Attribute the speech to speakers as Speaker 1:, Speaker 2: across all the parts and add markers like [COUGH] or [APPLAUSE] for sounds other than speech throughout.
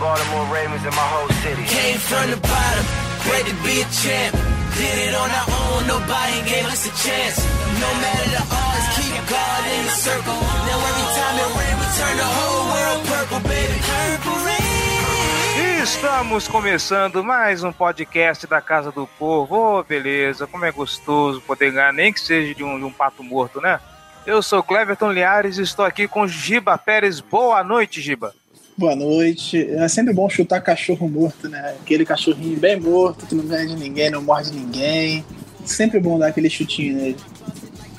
Speaker 1: Baltimore Ravens and my whole city.
Speaker 2: Came from the bottom, great to be a champ. Did it on our own, nobody gave us a chance. No matter the odds, keep God in the circle. Now every time it rains, we turn the whole world purple, baby. Purple rain.
Speaker 3: Estamos começando mais um podcast da Casa do Povo. Ô, beleza, como é gostoso poder ganhar, nem que seja de um, de um pato morto, né? Eu sou Cleverton Liares e estou aqui com Giba Pérez. Boa noite, Giba.
Speaker 4: Boa noite. É sempre bom chutar cachorro morto, né? Aquele cachorrinho bem morto, que não ganha de ninguém, não morde ninguém. Sempre bom dar aquele chutinho nele.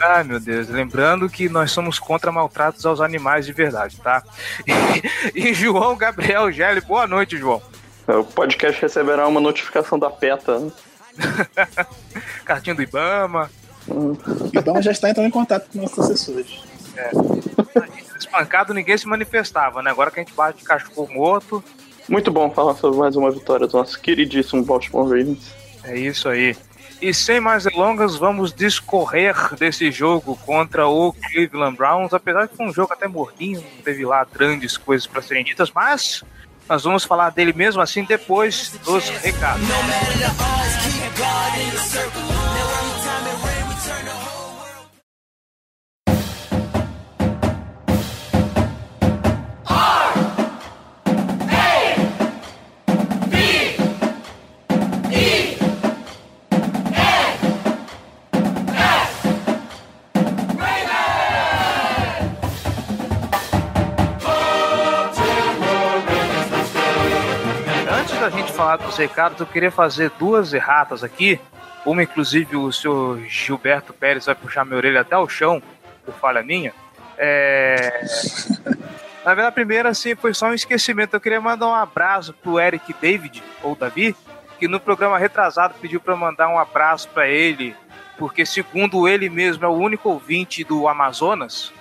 Speaker 3: Ai, meu Deus. Lembrando que nós somos contra maltratos aos animais de verdade, tá? [LAUGHS] E, e João Gabriel Gelli. Boa noite, João.
Speaker 5: O podcast receberá uma notificação da PETA. [LAUGHS]
Speaker 3: Cartinha do Ibama.
Speaker 4: O Ibama já está entrando em contato com nossos assessores.
Speaker 3: Espancado, ninguém se manifestava, né? Agora que a gente bate de cachorro morto,
Speaker 5: Muito bom falar sobre mais uma vitória do nosso queridíssimo Baltimore Ravens.
Speaker 3: É isso aí. E sem mais delongas, vamos discorrer desse jogo contra o Cleveland Browns. Apesar que foi um jogo até morninho, não teve lá grandes coisas para serem ditas, mas nós vamos falar dele mesmo assim depois dos recados.
Speaker 2: No
Speaker 3: dos recados, eu queria fazer duas erratas aqui. Uma, inclusive, o senhor Gilberto Pérez vai puxar minha orelha até o chão, por falha minha. É... Na verdade, a primeira, assim, foi só um esquecimento. Eu queria mandar um abraço pro Eric David, ou Davi, que no programa retrasado pediu para mandar um abraço para ele, porque, segundo ele mesmo, é o único ouvinte do Amazonas.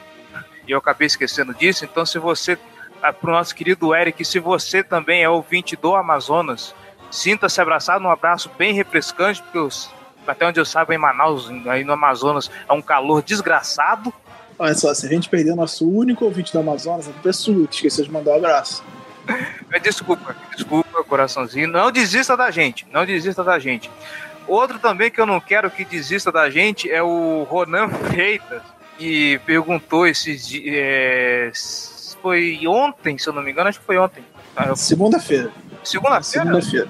Speaker 3: E eu acabei esquecendo disso. Então, se você para o nosso querido Eric, se você também é ouvinte do Amazonas, sinta-se abraçado, um abraço bem refrescante, porque os- até onde eu saiba, em Manaus, aí no Amazonas, é um calor desgraçado.
Speaker 4: Olha só, se a gente perder nosso único ouvinte do Amazonas, é que esqueceu de mandar um abraço.
Speaker 3: Desculpa, desculpa, coraçãozinho. Não desista da gente, não desista da gente. Outro também que eu não quero que desista da gente é o Ronan Freitas, que perguntou esses é, foi ontem, se eu não me engano, acho que foi ontem.
Speaker 4: Segunda-feira.
Speaker 3: Segunda-feira?
Speaker 4: Segunda-feira.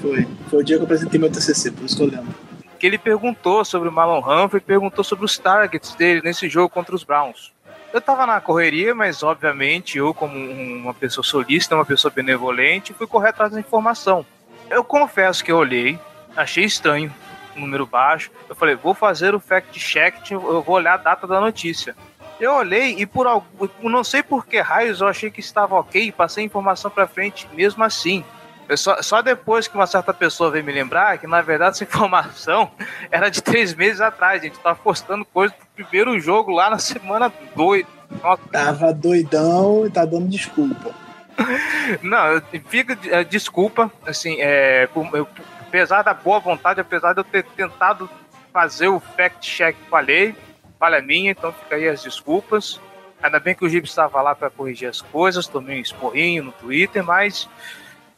Speaker 4: Foi. Foi o dia que eu apresentei meu TCC, por isso que eu lembro.
Speaker 3: que ele perguntou sobre o Marlon Humphrey, perguntou sobre os targets dele nesse jogo contra os Browns. Eu tava na correria, mas obviamente eu, como um- uma pessoa solista, uma pessoa benevolente, fui correr atrás da informação. Eu confesso que eu olhei, achei estranho, número baixo. Eu falei, vou fazer o fact-check, eu vou olhar a data da notícia. Eu olhei e por algum, não sei por que raios eu achei que estava ok, passei a informação para frente mesmo assim. Eu só, só depois que uma certa pessoa veio me lembrar que, na verdade, [LAUGHS] essa informação era de três meses atrás. A gente tava postando coisa do primeiro jogo lá na semana 2. Nossa,
Speaker 4: Tava doidão e tá dando desculpa. [LAUGHS]
Speaker 3: não, fica é, desculpa, assim, é, eu- apesar da boa vontade, apesar de eu ter tentado fazer o fact-check, falhei, falha minha, então fica aí as desculpas. Ainda bem que o Gibbs estava lá para corrigir as coisas, tomei um esporrinho no Twitter, mas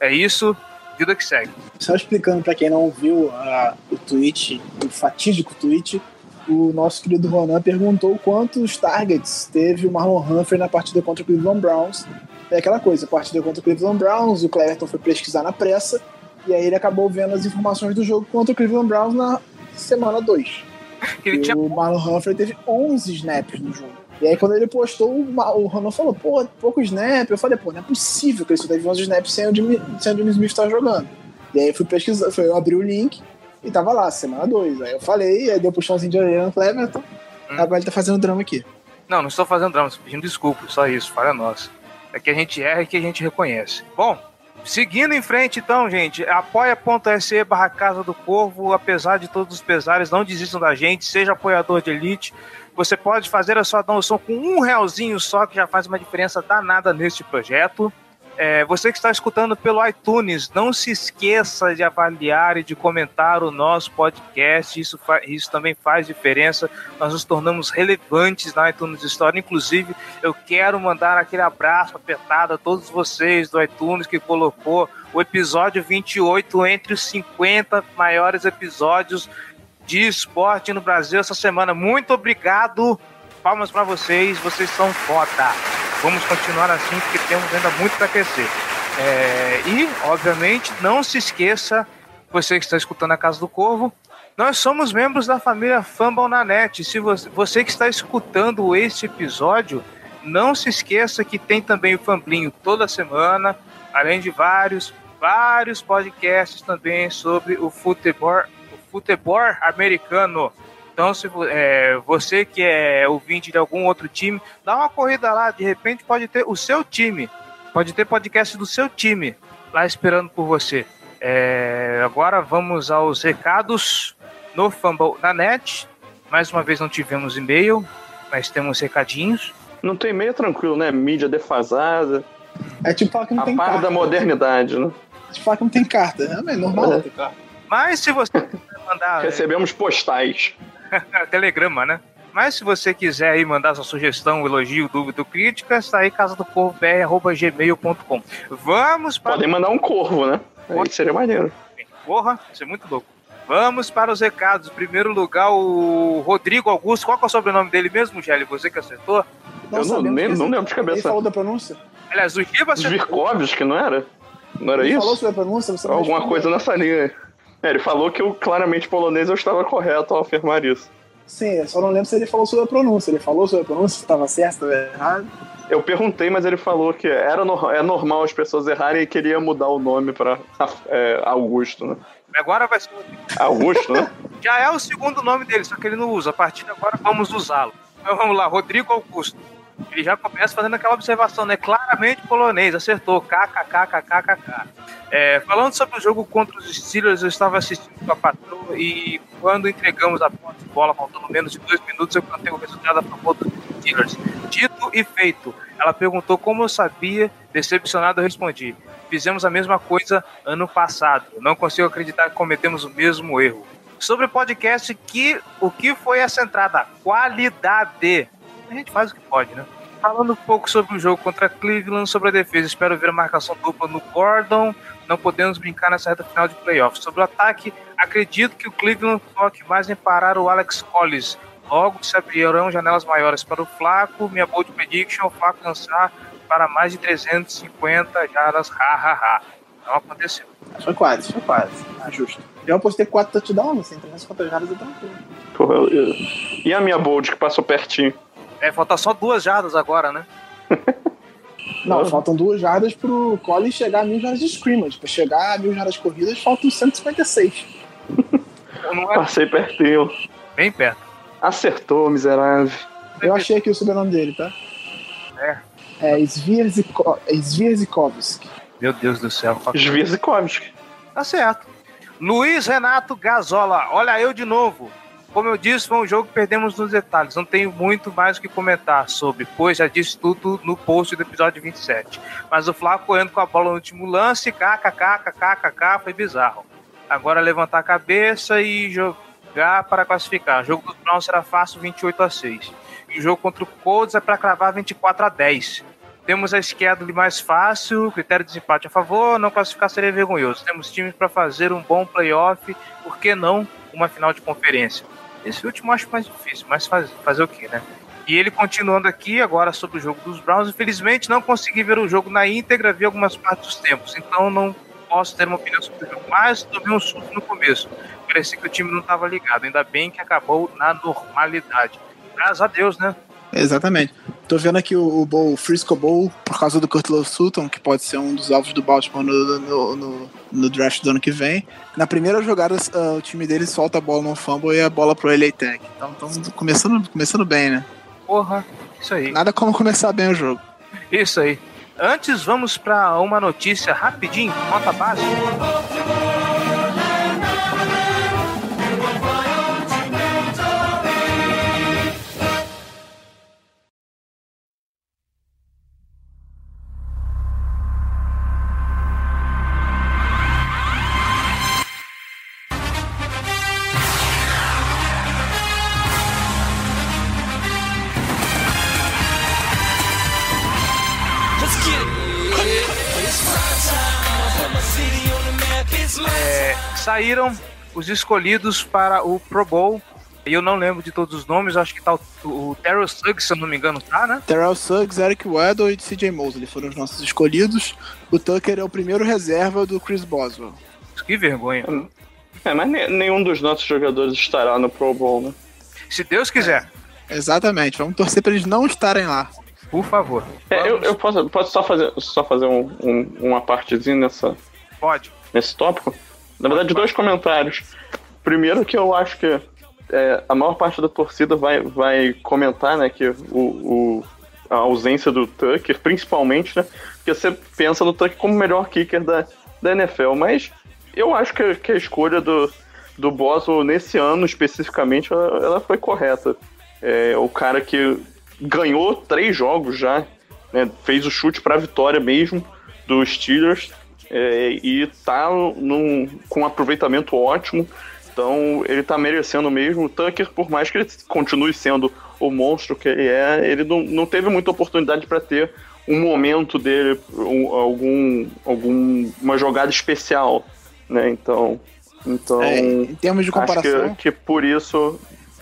Speaker 3: é isso, vida que segue.
Speaker 4: Só explicando pra quem não viu a- o tweet, o fatídico tweet, o nosso querido Ronan perguntou quantos targets teve o Marlon Humphrey na partida contra o Cleveland Browns. É aquela coisa, a partida contra o Cleveland Browns, o Cleverton foi pesquisar na pressa, e aí ele acabou vendo as informações do jogo contra o Cleveland Browns na semana 2.
Speaker 3: Ele tinha
Speaker 4: o Marlon Humphrey teve 11 snaps no jogo. E aí, quando ele postou, o, Ronan falou, pô, pouco snap. Eu falei, pô, não é possível que ele só teve 11 snaps sem o Jimmy, sem o Jimmy Smith estar jogando. E aí, eu fui pesquisar, foi, eu abri o link e tava lá, semana 2. Aí eu falei, aí deu puxãozinho de orelha no Cleverton.
Speaker 3: Hum.
Speaker 4: Agora ele tá fazendo drama aqui.
Speaker 3: Não, não estou fazendo drama, estou pedindo desculpa, só isso, falha nossa. É que a gente erra e que a gente reconhece. Bom, Seguindo em frente, então, gente, apoia.se barra Casa do Corvo, apesar de todos os pesares, não desistam da gente, seja apoiador de elite. Você pode fazer a sua doação com um realzinho só, que já faz uma diferença danada neste projeto. É, você que está escutando pelo iTunes, não se esqueça de avaliar e de comentar o nosso podcast. Isso, isso também faz diferença. Nós nos tornamos relevantes na iTunes Store. Inclusive, eu quero mandar aquele abraço apertado a todos vocês do iTunes que colocou o episódio 28 entre os 50 maiores episódios de esporte no Brasil essa semana. Muito obrigado. Palmas para vocês. Vocês são foda. Vamos continuar assim porque temos ainda muito para crescer. É, e, obviamente, não se esqueça, você que está escutando a Casa do Corvo, nós somos membros da família Fumble na Net. Se você, você que está escutando este episódio, não se esqueça que tem também o Famblinho toda semana, além de vários, vários podcasts também sobre o futebol, o futebol americano. Então, se é, você que é ouvinte de algum outro time, dá uma corrida lá, de repente pode ter o seu time, pode ter podcast do seu time lá esperando por você. É, agora vamos aos recados no Fumble na net. Mais uma vez não tivemos e-mail, mas temos recadinhos.
Speaker 5: Não tem e-mail tranquilo, né? Mídia defasada.
Speaker 4: É tipo falar que não
Speaker 5: a
Speaker 4: tem
Speaker 5: par
Speaker 4: carta.
Speaker 5: da modernidade, né?
Speaker 4: É tipo falar que não tem carta. É, é normal
Speaker 5: É.
Speaker 4: não ter carta.
Speaker 3: Mas se você quiser mandar
Speaker 5: Recebemos postais. [LAUGHS]
Speaker 3: telegrama, né? Mas se você quiser aí mandar sua sugestão, elogio, dúvida ou crítica, está aí casa do gmail.com. Vamos para
Speaker 5: Podem mandar um corvo, né? Aí seria maneiro.
Speaker 3: Porra, isso é muito louco. Vamos para os recados. Em primeiro lugar, o Rodrigo Augusto. Qual que é o sobrenome dele mesmo, Gelli? Você que acertou?
Speaker 5: Eu não, nem,
Speaker 4: que
Speaker 5: não lembro de
Speaker 4: Ele
Speaker 5: cabeça.
Speaker 4: falou da pronúncia?
Speaker 3: Aliás, o Giba acertou.
Speaker 5: Zvirkovski, não era? Não era
Speaker 4: Ele falou
Speaker 5: isso?
Speaker 4: sobre a pronúncia? Você não
Speaker 5: Alguma coisa nessa linha. É, ele falou que eu, claramente polonês eu estava correto ao afirmar isso.
Speaker 4: Sim, eu só não lembro se ele falou sobre a pronúncia. Ele falou sobre a pronúncia, se estava certo, estava errado.
Speaker 5: Eu perguntei, mas ele falou que era no- é normal as pessoas errarem e queria mudar o nome pra é, Augusto, né?
Speaker 3: Agora vai ser o.
Speaker 5: Augusto, né? [LAUGHS]
Speaker 3: Já é o segundo nome dele, só que ele não usa. A partir de agora vamos usá-lo. Então vamos lá, Rodrigo Augusto. Ele já começa fazendo aquela observação, né? Claramente polonês, acertou. KKKKKK. É, falando sobre o jogo contra os Steelers, eu estava assistindo com a patroa e quando entregamos a posse de bola, faltando menos de dois minutos, eu cantei o resultado a favor dos Steelers. Dito e feito. Ela perguntou como eu sabia, decepcionado eu respondi. Fizemos a mesma coisa ano passado. Não consigo acreditar que cometemos o mesmo erro. Sobre o podcast, que, o que foi essa entrada? Qualidade. A gente faz o que pode, né? Falando um pouco sobre o jogo contra Cleveland, sobre a defesa, espero ver a marcação dupla no Gordon. Não podemos brincar nessa reta final de playoffs. Sobre o ataque, acredito que o Cleveland foque mais em parar o Alex Collins. Logo se abrirão janelas maiores para o Flaco. Minha bold prediction, o Flaco lançar para mais de 350 jardas. Ha, ha, ha. Não aconteceu.
Speaker 4: Foi quase, foi quase. Ah, justo. Eu apostei 4 touchdowns, assim, 350 jardas é tranquilo.
Speaker 5: Porra, eu- E a minha bold que passou pertinho?
Speaker 3: É, falta só duas jardas agora, né? [LAUGHS]
Speaker 4: Não,
Speaker 5: Ah.
Speaker 4: faltam duas jardas pro Collins chegar a mil jardas de scrimmage. Pra chegar a mil jardas corridas, faltam 156.
Speaker 3: Não é
Speaker 5: Passei pertinho.
Speaker 3: bem perto.
Speaker 5: Acertou, miserável.
Speaker 4: Eu achei aqui o sobrenome dele, tá?
Speaker 3: É.
Speaker 4: É Svierziko- Svierzikovski.
Speaker 3: Meu Deus do céu.
Speaker 5: Zvirzikovski.
Speaker 3: Tá certo. Luiz Renato Gazola, olha eu de novo. Como eu disse, foi um jogo que perdemos nos detalhes. Não tenho muito mais o que comentar sobre, pois já disse tudo no post do episódio 27. Mas o Flávio correndo com a bola no último lance, kkkkkk, foi bizarro. Agora levantar a cabeça e jogar para classificar. O jogo dos Browns será fácil 28 a 6. E o jogo contra o Colts é para cravar 24 a 10. Temos a schedule mais fácil, critério de desempate a favor, não classificar seria vergonhoso. Temos times para fazer um bom playoff, por que não uma final de conferência? Esse último eu acho mais difícil, mas faz, fazer o quê, né? E ele continuando aqui agora sobre o jogo dos Browns, infelizmente não consegui ver o jogo na íntegra, vi algumas partes dos tempos, então não posso ter uma opinião sobre o jogo, mas tomei um susto no começo. Parecia que o time não estava ligado, ainda bem que acabou na normalidade. Graças a Deus, né?
Speaker 4: Exatamente. Tô vendo aqui o, o Bowl, o Frisco Bowl, por causa do Kurt Love Sutton, que pode ser um dos alvos do Baltimore no, no, no- no draft do ano que vem. Na primeira jogada, ah, o time deles solta a bola no fumble e a bola pro LA Tech. Então, estamos começando, começando bem, né?
Speaker 3: Porra, isso aí.
Speaker 4: Nada como começar bem o jogo.
Speaker 3: Isso aí. Antes, vamos para uma notícia rapidinho, nota básica. Saíram os escolhidos para o Pro Bowl. E eu não lembro de todos os nomes, acho que tá o, o Terrell Suggs, se eu não me engano, tá, né?
Speaker 4: Terrell Suggs, Eric Weddle e CJ Mosley foram os nossos escolhidos. O Tucker é o primeiro reserva do Chris Boswell.
Speaker 3: Que vergonha.
Speaker 5: É, mas ne- nenhum dos nossos jogadores estará no Pro Bowl, né?
Speaker 3: Se Deus quiser,
Speaker 4: Exatamente, vamos torcer para eles não estarem lá.
Speaker 3: por favor.
Speaker 5: É, eu, eu posso, posso só fazer, só fazer um, um- uma partezinha nessa,
Speaker 3: Pode.
Speaker 5: nesse tópico? Na verdade, dois comentários. Primeiro que eu acho que é, a maior parte da torcida vai, vai comentar, né, que o, o- a ausência do Tucker, principalmente, né, porque você pensa no Tucker como o melhor kicker da, da NFL, mas eu acho que, que a escolha do, do Boswell nesse ano especificamente, ela, ela foi correta. É, o cara que ganhou três jogos já, né, fez o chute para a vitória mesmo dos Steelers é, e tá num, com um aproveitamento ótimo. Então ele tá merecendo mesmo. O Tucker, por mais que ele continue sendo o monstro que ele é, ele não, não teve muita oportunidade para ter um momento dele, um- algum, algum uma jogada especial, né? Então, então
Speaker 4: É, em termos de
Speaker 5: acho
Speaker 4: comparação,
Speaker 5: que, que por isso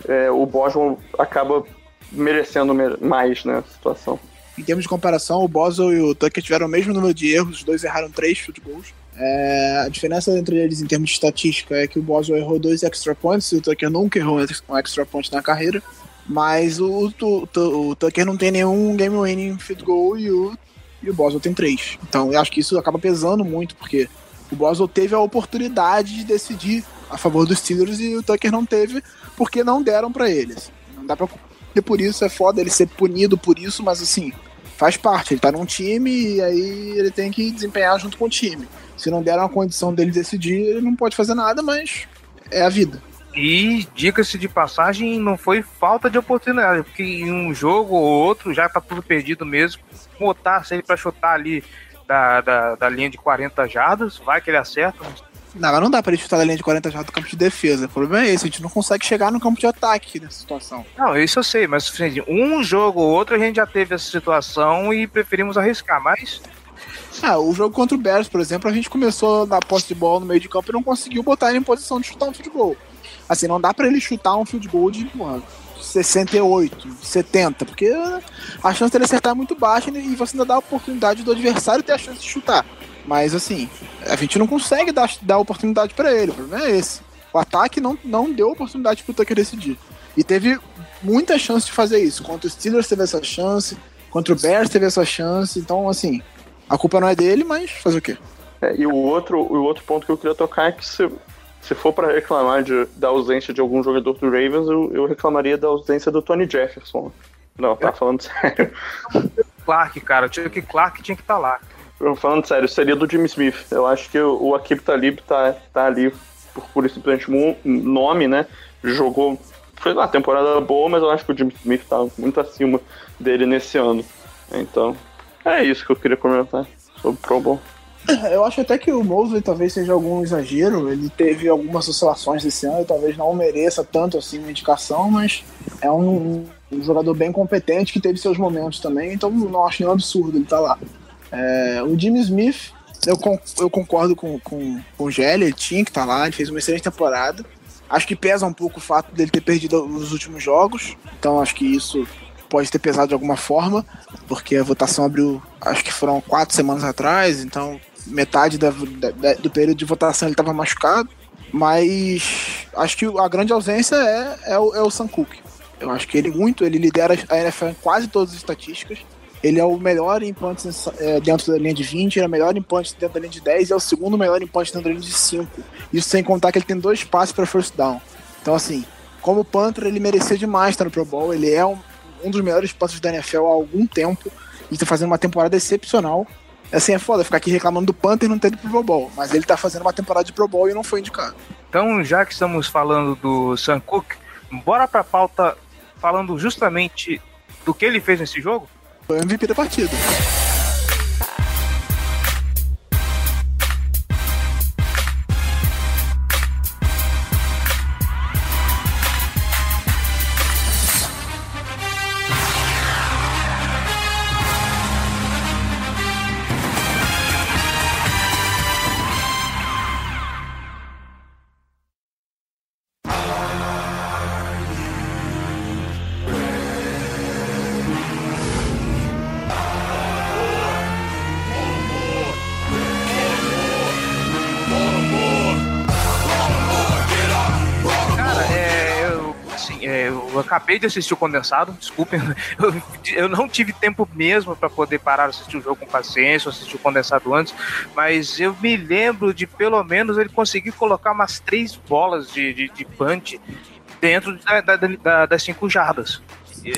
Speaker 5: é, o Boswell acaba merecendo me- mais, né, a situação.
Speaker 4: Em termos de comparação, o Boswell e o Tucker tiveram o mesmo número de erros, os dois erraram três field goals. É, a diferença entre eles em termos de estatística é que o Boswell errou dois extra points e o Tucker nunca errou um extra point na carreira. Mas o, o, o- o Tucker não tem nenhum game winning field goal e o, e o Boswell tem três. Então eu acho que isso acaba pesando muito, porque o Boswell teve a oportunidade de decidir a favor dos Steelers e o Tucker não teve, porque não deram pra eles. Não dá pra e por isso é foda ele ser punido por isso, mas assim, faz parte. Ele tá num time e aí ele tem que desempenhar junto com o time. Se não deram a condição dele decidir, ele não pode fazer nada, mas é a vida.
Speaker 3: E, diga-se de passagem, não foi falta de oportunidade, porque em um jogo ou outro já tá tudo perdido mesmo. Botasse ele pra chutar ali da, da, da linha de 40 jardas, vai que ele acerta.
Speaker 4: Não, mas não dá pra ele chutar da linha de 40 jardas do campo de defesa. O problema é esse, a gente não consegue chegar no campo de ataque nessa situação.
Speaker 3: Não, isso eu sei, mas assim, um jogo ou outro a gente já teve essa situação e preferimos arriscar, mas
Speaker 4: Ah, o jogo contra o Bears, por exemplo, a gente começou na posse de bola no meio de campo e não conseguiu botar ele em posição de chutar um field goal. Assim, não dá pra ele chutar um field goal de porra, 68, 70, porque a chance dele acertar é muito baixa e você ainda dá a oportunidade do adversário ter a chance de chutar. Mas assim, a gente não consegue dar, dar oportunidade pra ele, o problema é esse. O ataque não, não deu oportunidade pro Tucker decidir. E teve muita chance de fazer isso. Contra o Steelers teve essa chance, contra o Bears teve essa chance, então assim, a culpa não é dele, mas fazer o quê?
Speaker 5: É, e o outro, o outro ponto que eu queria tocar é que se, se for para reclamar de, da ausência de algum jogador do Ravens, eu, eu reclamaria da ausência do Tony Jefferson. Não, tá falando [LAUGHS] sério.
Speaker 3: Clark, cara, tinha que Clark tinha que estar lá.
Speaker 5: Falando sério, seria do Jimmy Smith. Eu acho que o, Akib Talib tá, tá ali por, por simplesmente um nome, né? Jogou. Foi uma temporada boa, mas eu acho que o Jimmy Smith tá muito acima dele nesse ano. Então, é isso que eu queria comentar sobre o Pro Bowl.
Speaker 4: Eu acho até que o Mosley talvez seja algum exagero. Ele teve algumas oscilações esse ano talvez não mereça tanto assim uma indicação, mas é um, um jogador bem competente que teve seus momentos também, então não acho nenhum absurdo ele estar lá. É, o Jimmy Smith, eu, con- eu concordo com, com, com o Gelli, ele tinha que estar lá, ele fez uma excelente temporada. Acho que pesa um pouco o fato dele ter perdido os últimos jogos, então acho que isso pode ter pesado de alguma forma, porque a votação abriu, acho que foram quatro semanas atrás, então metade da- da- do período de votação ele estava machucado, mas acho que a grande ausência é, é, o, é o Sam Cook. Eu acho que ele muito, ele lidera a NFL em quase todas as estatísticas. Ele é o melhor em punts é, dentro da linha de 20, ele é o melhor em punts dentro da linha de 10 e é o segundo melhor em punts dentro da linha de 5. Isso sem contar que ele tem dois passes para first down. Então, assim, como punter, ele merecia demais estar no Pro Bowl. Ele é um, um dos melhores punts da NFL há algum tempo. Ele tá fazendo uma temporada excepcional. Assim, é foda ficar aqui reclamando do Panther não ter ido pro Pro Bowl, mas ele tá fazendo uma temporada de Pro Bowl e não foi indicado.
Speaker 3: Então, já que estamos falando do Sam Cook, bora pra pauta falando justamente do que ele fez nesse jogo?
Speaker 4: Foi MVP da partida.
Speaker 3: Acabei de assistir o condensado, desculpem, [LAUGHS] eu, eu não tive tempo mesmo para poder parar de assistir o jogo com paciência, assistir o condensado antes, mas eu me lembro de pelo menos ele conseguir colocar umas três bolas de, de, de punch dentro da, da- da- das cinco jardas.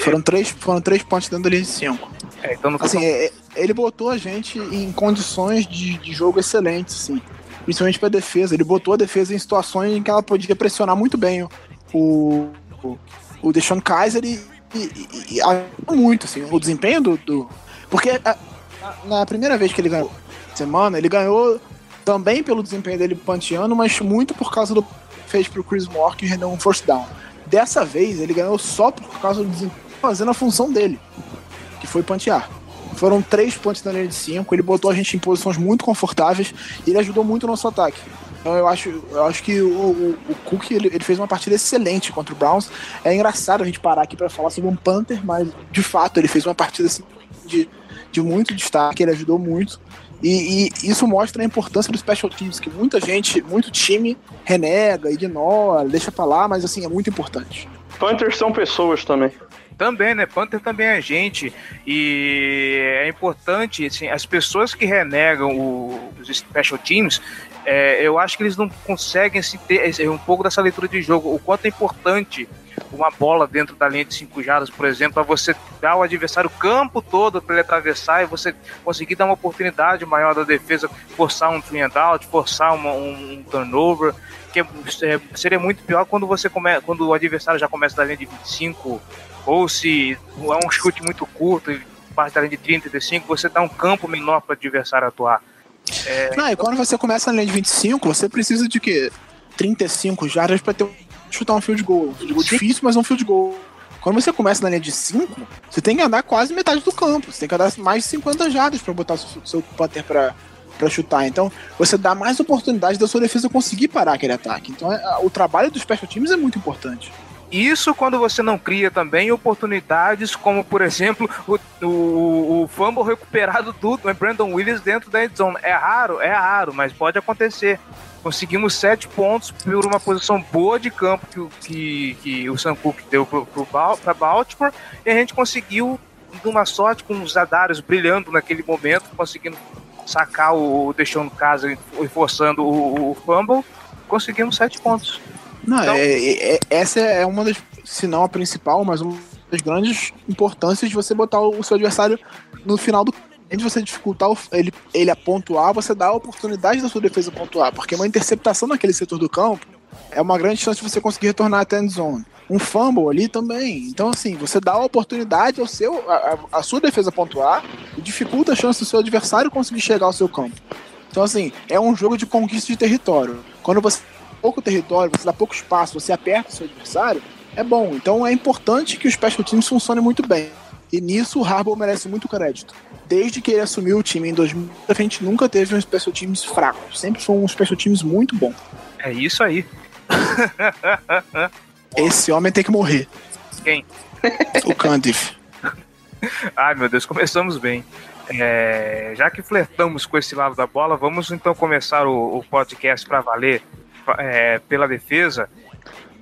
Speaker 4: Foram três, foram três pontos dentro da linha de cinco.
Speaker 3: É, então
Speaker 4: Assim, é- é- ele botou a gente em condições de, de jogo excelentes, assim. Principalmente pra defesa. Ele botou a defesa em situações em que ela podia pressionar muito bem o, o, o Deshaun Kaiser e, e, e- e muito, assim, o desempenho do. do- porque a- na, na primeira vez que ele ganhou semana, ele ganhou também pelo desempenho dele panteando, mas muito por causa do fez pro Chris Moore que rendeu um first down. Dessa vez, ele ganhou só por causa do desempenho fazendo a função dele, que foi pantear. Foram três pontos na linha de cinco, ele botou a gente em posições muito confortáveis e ele ajudou muito o nosso ataque. Então eu acho, eu acho que o, o, o Cook ele, ele fez uma partida excelente contra o Browns. É engraçado a gente parar aqui para falar sobre um Panther, mas de fato ele fez uma partida assim, de, de muito destaque, ele ajudou muito. E, e isso mostra a importância do special teams, que muita gente, muito time renega, ignora, deixa pra lá, mas assim, é muito importante.
Speaker 5: Panthers são pessoas também.
Speaker 3: Também, né? Panther também é gente. E é importante, assim, as pessoas que renegam o- os special teams, é, eu acho que eles não conseguem assim, ter esse- um pouco dessa leitura de jogo. O quanto é importante uma bola dentro da linha de cinco jardas, por exemplo, para você dar ao adversário o campo todo para ele atravessar e você conseguir dar uma oportunidade maior da defesa, forçar um three and out, forçar uma- um, um turnover, que é- é, seria muito pior quando você come, quando o adversário já começa da linha de 25 ou se é um chute muito curto parte da linha de 30, 35, você dá um campo menor para o adversário atuar.
Speaker 4: Não, e quando você começa na linha de 25, você precisa de quê? 35 jardas pra ter chutar um field goal. Um field goal difícil, mas um field goal. Quando você começa na linha de 5, você tem que andar quase metade do campo. Você tem que andar mais de 50 jardas pra botar o seu, seu punter pra, pra chutar. Então, você dá mais oportunidade da sua defesa conseguir parar aquele ataque. Então, é- o trabalho dos special teams é muito importante.
Speaker 3: Isso quando você não cria também oportunidades, como por exemplo o, o, o fumble recuperado do Brandon Williams dentro da endzone. É raro, é raro, mas pode acontecer. Conseguimos sete pontos por uma posição boa de campo que, que, que o Sam Cook deu para Baltimore e a gente conseguiu, de uma sorte, com os Zadarios brilhando naquele momento, conseguindo sacar o, o deixando casa e forçando o, o fumble, conseguimos sete pontos.
Speaker 4: Não,
Speaker 3: Então-
Speaker 4: é- é- é- essa é uma das, se não a principal, mas uma das grandes importâncias de você botar o, seu adversário no final do Além de você dificultar ele, ele a pontuar, você dá a oportunidade da sua defesa pontuar, porque uma interceptação naquele setor do campo é uma grande chance de você conseguir retornar até a end zone. Um fumble ali também. Então, assim, você dá a oportunidade ao seu, a, a- sua defesa pontuar e dificulta a chance do seu adversário conseguir chegar ao seu campo. Então, assim, é um jogo de conquista de território. Quando você pouco território, você dá pouco espaço, você aperta o seu adversário, é bom. Então é importante que os special teams funcionem muito bem. E nisso o Harbaugh merece muito crédito. Desde que ele assumiu o time em 2000, a gente nunca teve um special teams fraco. Sempre foi um special teams muito bom.
Speaker 3: É isso aí. [LAUGHS]
Speaker 4: Esse homem tem que morrer.
Speaker 3: Quem?
Speaker 4: O Candiff. [LAUGHS]
Speaker 3: Ai, meu Deus, começamos bem. É, já que flertamos com esse lado da bola, vamos então começar o, o podcast para valer é, pela defesa.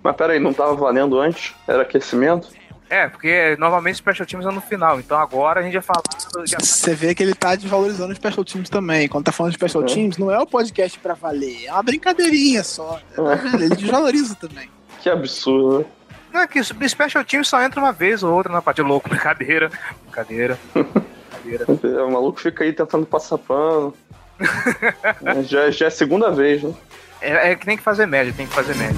Speaker 5: Mas peraí, não tava valendo antes? Era aquecimento?
Speaker 3: É, porque normalmente os special teams é no final, então agora a gente vai falar. Já...
Speaker 4: Você vê que ele tá desvalorizando os special teams também. Quando tá falando de special
Speaker 5: É.
Speaker 4: teams, não é o podcast pra valer, é uma brincadeirinha só. Tá vendo? Ele desvaloriza também.
Speaker 5: Que absurdo, né?
Speaker 3: Não, é que os special teams só entra uma vez ou outra na parte louco, [LAUGHS] brincadeira. Brincadeira. brincadeira. [LAUGHS]
Speaker 5: O maluco fica aí tentando passar pano. É, [LAUGHS] já, já é a segunda vez, né?
Speaker 3: É, é que tem que fazer média, tem que fazer média.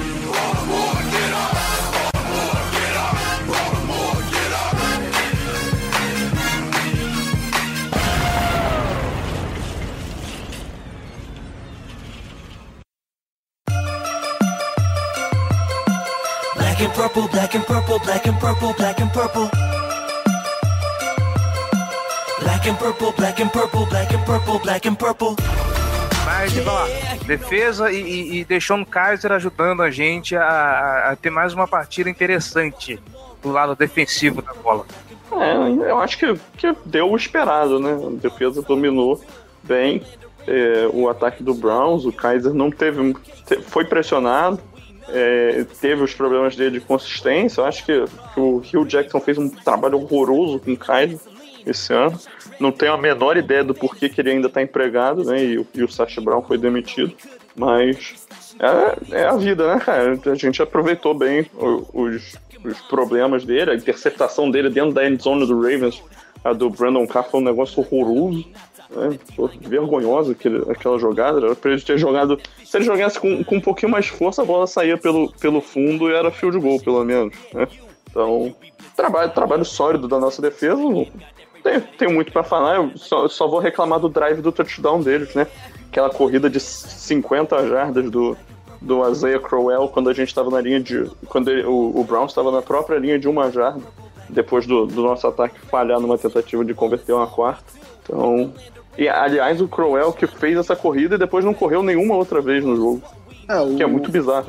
Speaker 2: Black and purple, black and purple, black and purple, black and purple. Black and purple, black and purple, black and purple, black and purple.
Speaker 3: Mas, vamos lá, defesa e, e, e Deshaun Kaiser ajudando a gente a, a- a ter mais uma partida interessante do lado defensivo da bola.
Speaker 5: É, eu acho que, que deu o esperado, né? A defesa dominou bem é, o ataque do Browns, o Kaiser não teve. te- foi pressionado, é, teve os problemas dele de consistência. Eu acho que, que o Hugh Jackson fez um trabalho horroroso com o Kaiser esse ano. Não tenho a menor ideia do porquê que ele ainda está empregado, né? E, o- e o Sacha Brown foi demitido. Mas é, é a vida, né, cara? A gente aproveitou bem os, os problemas dele, a interceptação dele dentro da endzone do Ravens, a do Brandon Carr foi um negócio horroroso. Né? Vergonhosa aquela jogada. Era pra ele ter jogado. Se ele jogasse com, com um pouquinho mais força, a bola saía pelo, pelo fundo e era field goal, pelo menos. Né? Então, trabalho, trabalho sólido da nossa defesa. Tenho, tenho muito pra falar. Eu só, só vou reclamar do drive do touchdown deles, né? Aquela corrida de 50 jardas do, do Isaiah Crowell quando a gente estava na linha de. Quando ele- o, o Browns estava na própria linha de uma jarda, depois do, do nosso ataque falhar numa tentativa de converter uma quarta. Então. E aliás, o Crowell que fez essa corrida e depois não correu nenhuma outra vez no jogo.
Speaker 4: É, o-
Speaker 5: Que é muito bizarro.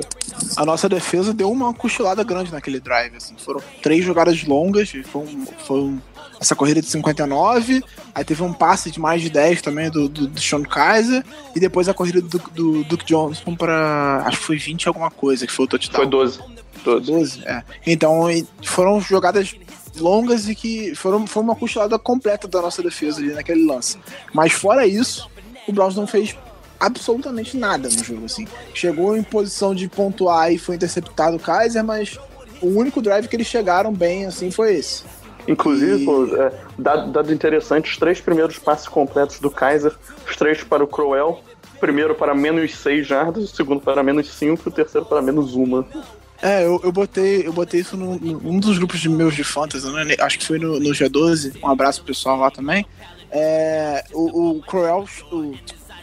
Speaker 4: a nossa defesa deu uma cochilada grande naquele drive. Assim. Foram três jogadas longas. Foi, um- foi um- essa corrida de 59. Aí teve um passe de mais de 10 também do, do, do Sean Kaiser. E depois a corrida do, do Duke Johnson para. Acho que foi 20 alguma coisa, que foi o touchdown.
Speaker 5: Foi 12. 12.
Speaker 4: 12, é. Então, foram jogadas longas e que foram, foi uma cochilada completa da nossa defesa ali naquele lance. Mas fora isso, o Browns não fez absolutamente nada no jogo, assim. Chegou em posição de pontuar e foi interceptado o Kaiser, mas o único drive que eles chegaram bem, assim, foi esse.
Speaker 5: Inclusive,
Speaker 4: E-
Speaker 5: pô, é, dado, dado interessante, os três primeiros passes completos do Kaiser, os três para o Crowell, o primeiro para menos 6 jardas, o segundo para menos 5 e o terceiro para menos uma.
Speaker 4: É, eu, eu botei, eu botei isso num, num dos grupos de meus de fantasy, né? acho que foi no, no G12, um abraço pro pessoal lá também. É, o, o Crowell, o, o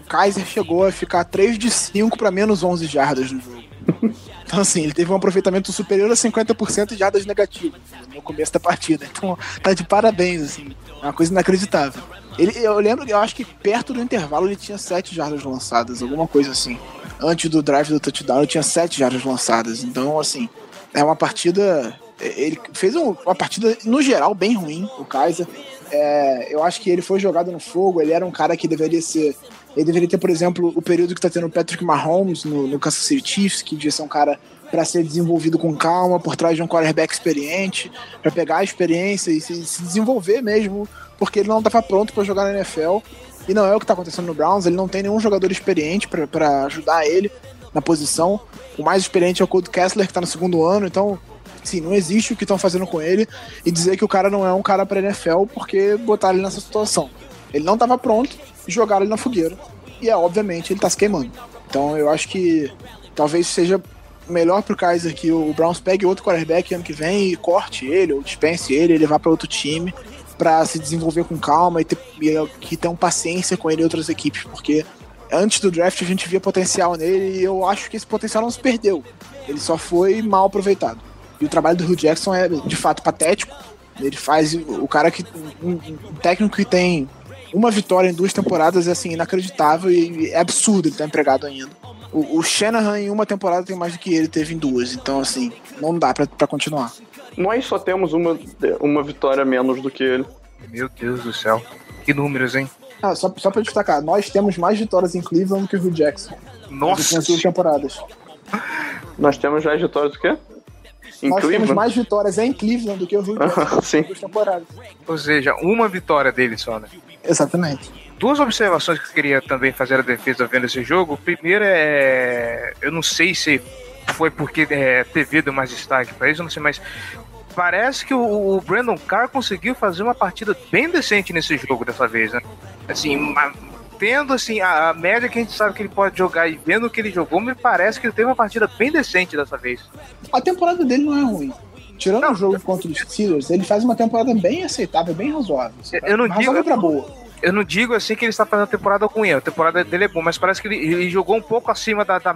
Speaker 4: Kaiser chegou a ficar 3 de 5 para menos 11 jardas no jogo. [LAUGHS] Então, assim, ele teve um aproveitamento superior a 50% de jardas negativas no começo da partida. Então, tá de parabéns, assim. É uma coisa inacreditável. Ele, eu lembro, eu acho que perto do intervalo ele tinha 7 jardas lançadas, alguma coisa assim. Antes do drive do touchdown, ele tinha 7 jardas lançadas. Então, assim, é uma partida. Ele fez um- uma partida, no geral, bem ruim, o Kaiser. É, eu acho que ele foi jogado no fogo, ele era um cara que deveria ser. Ele deveria ter, por exemplo, o período que tá tendo o Patrick Mahomes no, no Kansas City Chiefs, que devia ser um cara para ser desenvolvido com calma, por trás de um quarterback experiente, para pegar a experiência e se, se desenvolver mesmo, porque ele não estava pronto para jogar na NFL. E não é o que tá acontecendo no Browns, ele não tem nenhum jogador experiente para ajudar ele na posição. O mais experiente é o Cody Kessler, que tá no segundo ano, então, sim, não existe o que estão fazendo com ele e dizer que o cara não é um cara pra NFL porque botaram ele nessa situação. Ele não estava pronto e jogaram ele na fogueira. E é, obviamente, ele tá se queimando. Então eu acho que talvez seja melhor pro Kaiser que o Browns pegue outro quarterback ano que vem e corte ele, ou dispense ele, ele vá para outro time para se desenvolver com calma e, ter, que tenham paciência com ele e outras equipes, porque antes do draft a gente via potencial nele e eu acho que esse potencial não se perdeu. Ele só foi mal aproveitado. E o trabalho do Hugh Jackson é de fato patético. Ele faz o cara que. Um, um técnico que tem uma vitória em duas temporadas é assim, inacreditável e é absurdo ele estar empregado ainda. O, o Shanahan em uma temporada tem mais do que ele teve em duas, então assim, não dá pra, pra continuar.
Speaker 5: Nós só temos uma, uma vitória menos do que ele.
Speaker 3: Meu Deus do céu. Que números, hein?
Speaker 4: Ah, só, só pra destacar, nós temos mais vitórias em Cleveland do que o Hugh Jackson.
Speaker 3: Nossa.
Speaker 4: Nas duas temporadas. [LAUGHS]
Speaker 5: Nós temos já vitórias do quê? Em
Speaker 4: nós temos
Speaker 5: Cleveland?
Speaker 4: mais vitórias em Cleveland do que o Hugh [LAUGHS] Jackson.
Speaker 5: Sim.
Speaker 4: duas temporadas.
Speaker 3: Ou seja, uma vitória dele só, né?
Speaker 4: Exatamente.
Speaker 3: Duas observações que eu queria também fazer a defesa vendo esse jogo. Primeiro é. Eu não sei se foi porque é, TV deu mais destaque pra isso, não sei, mas parece que o, o Brandon Carr conseguiu fazer uma partida bem decente nesse jogo dessa vez, né? Assim, uma, tendo assim a, a, média que a gente sabe que ele pode jogar e vendo o que ele jogou, me parece que ele teve uma partida bem decente dessa vez.
Speaker 4: A temporada dele não é ruim. Tirando não, o jogo contra os Steelers, ele faz uma temporada bem aceitável, bem razoável.
Speaker 3: Eu não digo
Speaker 4: pra boa.
Speaker 3: Eu não digo assim que ele está fazendo a temporada ruim, a temporada dele é boa, mas parece que ele, ele jogou um pouco acima da, da,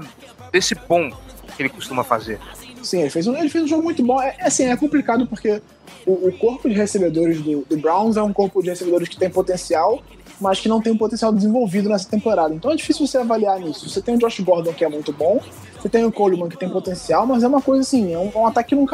Speaker 3: desse bom que ele costuma fazer.
Speaker 4: Sim, ele fez um, ele fez um jogo muito bom. É, assim, é complicado porque o, o corpo de recebedores do, do, Browns é um corpo de recebedores que tem potencial, mas que não tem um potencial desenvolvido nessa temporada. Então é difícil você avaliar nisso. Você tem o Josh Gordon, que é muito bom, você tem o Coleman, que tem potencial, mas é uma coisa assim, é um, um ataque que não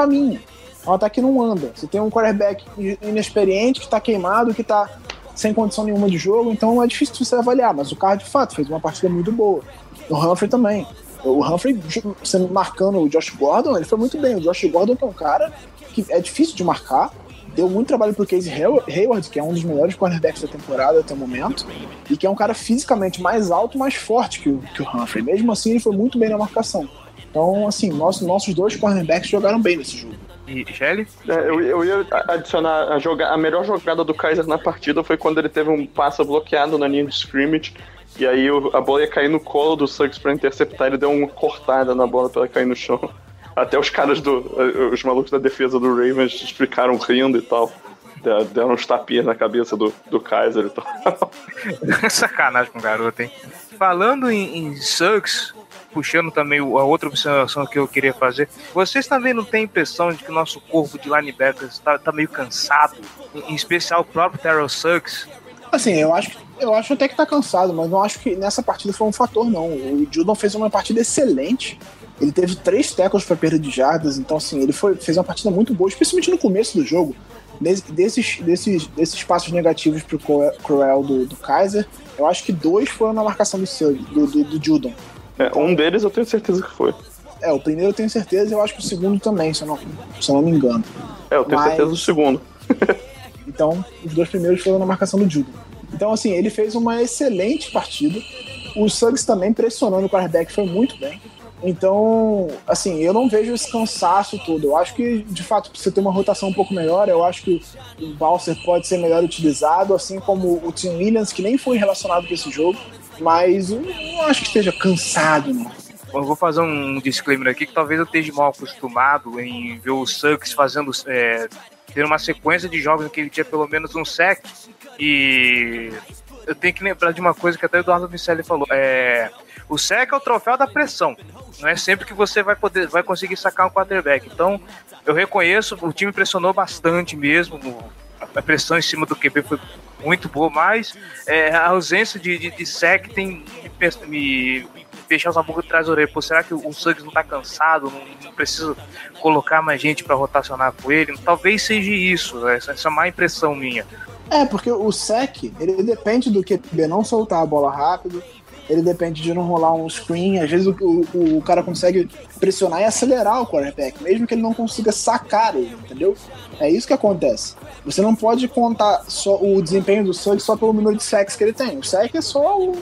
Speaker 4: um ataque que não anda. Você tem um quarterback inexperiente, que está queimado, que está sem condição nenhuma de jogo, então é difícil você avaliar, mas o Carr de fato fez uma partida muito boa. O Humphrey também. O Humphrey sendo marcando o Josh Gordon, ele foi muito bem. O Josh Gordon é um cara que é difícil de marcar, deu muito trabalho pro Casey Hayward, que é um dos melhores cornerbacks da temporada até o momento, e que é um cara fisicamente mais alto, mais forte que o, que o Humphrey. Mesmo assim, ele foi muito bem na marcação. Então, assim, nosso, nossos dois cornerbacks jogaram bem nesse jogo.
Speaker 3: E Shelly?
Speaker 5: É, eu, eu ia adicionar a, joga, a melhor jogada do Kaiser na partida foi quando ele teve um passo bloqueado na linha de scrimmage e aí a bola ia cair no colo do Suggs pra interceptar, ele deu uma cortada na bola pra ela cair no chão. [LAUGHS] Até os caras do. Os malucos da defesa do Ravens explicaram rindo e tal. Deram uns tapinhas na cabeça do, do Kaiser e tal. [LAUGHS] [LAUGHS]
Speaker 3: Sacanagem com o garoto, hein? Falando em, em Suggs, puxando também a outra observação que eu queria fazer, vocês também não têm impressão de que o nosso corpo de linebackers está tá meio cansado? Em especial o próprio Terrell Suggs?
Speaker 4: Assim, eu acho eu acho até que tá cansado, mas não acho que nessa partida foi um fator, não. O Judon fez uma partida excelente. Ele teve três tackles para perda de jardas, então assim, ele foi, fez uma partida muito boa, especialmente no começo do jogo. Desses, desses, desses passos negativos pro Cruel do, do Kaiser, eu acho que dois foram na marcação do, do, do, do Judon.
Speaker 5: É, um deles eu tenho certeza que foi.
Speaker 4: É, o primeiro eu tenho certeza e eu acho que o segundo também, se eu não, se eu não me engano.
Speaker 5: É, eu tenho Mas... certeza do segundo. [LAUGHS]
Speaker 4: então, os dois primeiros foram na marcação do Judon. Então, assim, ele fez uma excelente partida. O Suggs também pressionando o quarterback foi muito bem. Então, assim, eu não vejo esse cansaço todo. Eu acho que, de fato, precisa ter uma rotação um pouco melhor. Eu acho que o Balser pode ser melhor utilizado, assim como o Tim Williams, que nem foi relacionado com esse jogo. Mas eu não acho que esteja cansado, não.
Speaker 3: Eu vou fazer um disclaimer aqui que talvez eu esteja mal acostumado em ver o Suggs fazendo. É, ter uma sequência de jogos em que ele tinha pelo menos um sec e eu tenho que lembrar de uma coisa que até o Eduardo Micelli falou. É, o SEC é o troféu da pressão. Não é sempre que você vai poder vai conseguir sacar um quarterback. Então, eu reconheço, o time pressionou bastante mesmo. A pressão em cima do QB foi muito boa, mas é, a ausência de, de, de SEC tem me, me deixar os boca atrás da orelha. Pô, será que o Suggs não tá cansado? Não, não precisa colocar mais gente para rotacionar com ele? Talvez seja isso, essa, essa má impressão minha.
Speaker 4: É, porque o sec, ele depende do QB não soltar a bola rápido, ele depende de não rolar um screen. Às vezes o, o, o, cara consegue pressionar e acelerar o quarterback, mesmo que ele não consiga sacar ele, entendeu? É isso que acontece. Você não pode contar só o desempenho do Suggs só pelo número de sacks que ele tem. O sack é só o,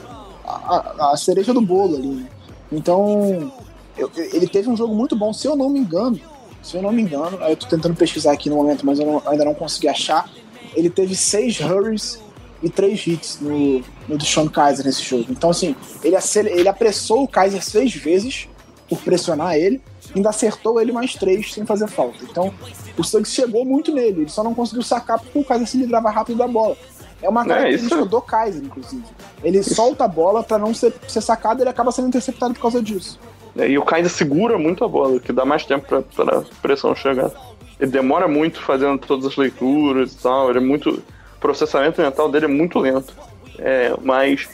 Speaker 4: a, a, cereja do bolo ali. Né? Então, eu, ele teve um jogo muito bom, se eu não me engano. Se eu não me engano, eu tô tentando pesquisar aqui no momento, mas eu não, ainda não consegui achar ele teve seis hurries e três hits no, no Deshaun Kaiser nesse jogo. Então, assim, ele, ele apressou o Kaiser seis vezes por pressionar ele, ainda acertou ele mais três sem fazer falta. Então, o Suggs chegou muito nele, ele só não conseguiu sacar porque o Kaiser se livrava rápido da bola. É uma é característica é do Kaiser, inclusive. Ele isso. solta a bola para não ser, ser sacado e ele acaba sendo interceptado por causa disso.
Speaker 5: É, e o Kaiser segura muito a bola, que dá mais tempo para a pressão chegar. Ele demora muito fazendo todas as leituras e tal. Ele é muito. Processamento mental dele é muito lento. É, mas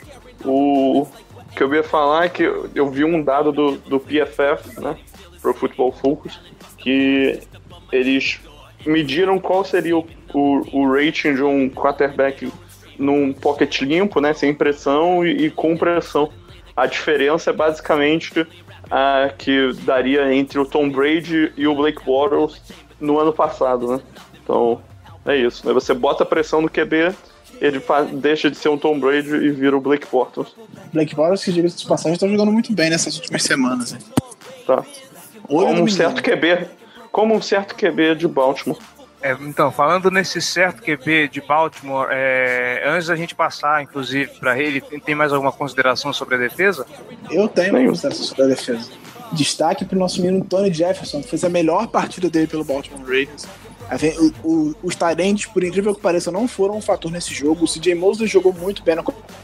Speaker 5: o que eu ia falar é que eu vi um dado do, do PFF, né? Pro Football Focus, que eles mediram qual seria o, o, o rating de um quarterback num pocket limpo, né? Sem pressão e, e com pressão. A diferença é basicamente a que daria entre o Tom Brady e o Blake Bortles no ano passado, né? Então, é isso. Né? Você bota pressão no QB, ele deixa de ser um Tom Brady e vira o Blake Bortles.
Speaker 4: Blake Bortles, que diga-se de passagem, tá jogando muito bem nessas últimas semanas. Hein?
Speaker 5: Tá. Olho um certo QB, como um certo QB de Baltimore.
Speaker 3: É, então, falando nesse certo QB de Baltimore, é, antes da gente passar, inclusive, para ele, tem mais alguma consideração sobre a defesa?
Speaker 4: Eu tenho uma consideração sobre a defesa. Destaque pro nosso menino Tony Jefferson, que fez a melhor partida dele pelo Baltimore Ravens. O- o- os Tyrants, por incrível que pareça, não foram um fator nesse jogo. O CJ Mosley jogou muito bem na cobertura.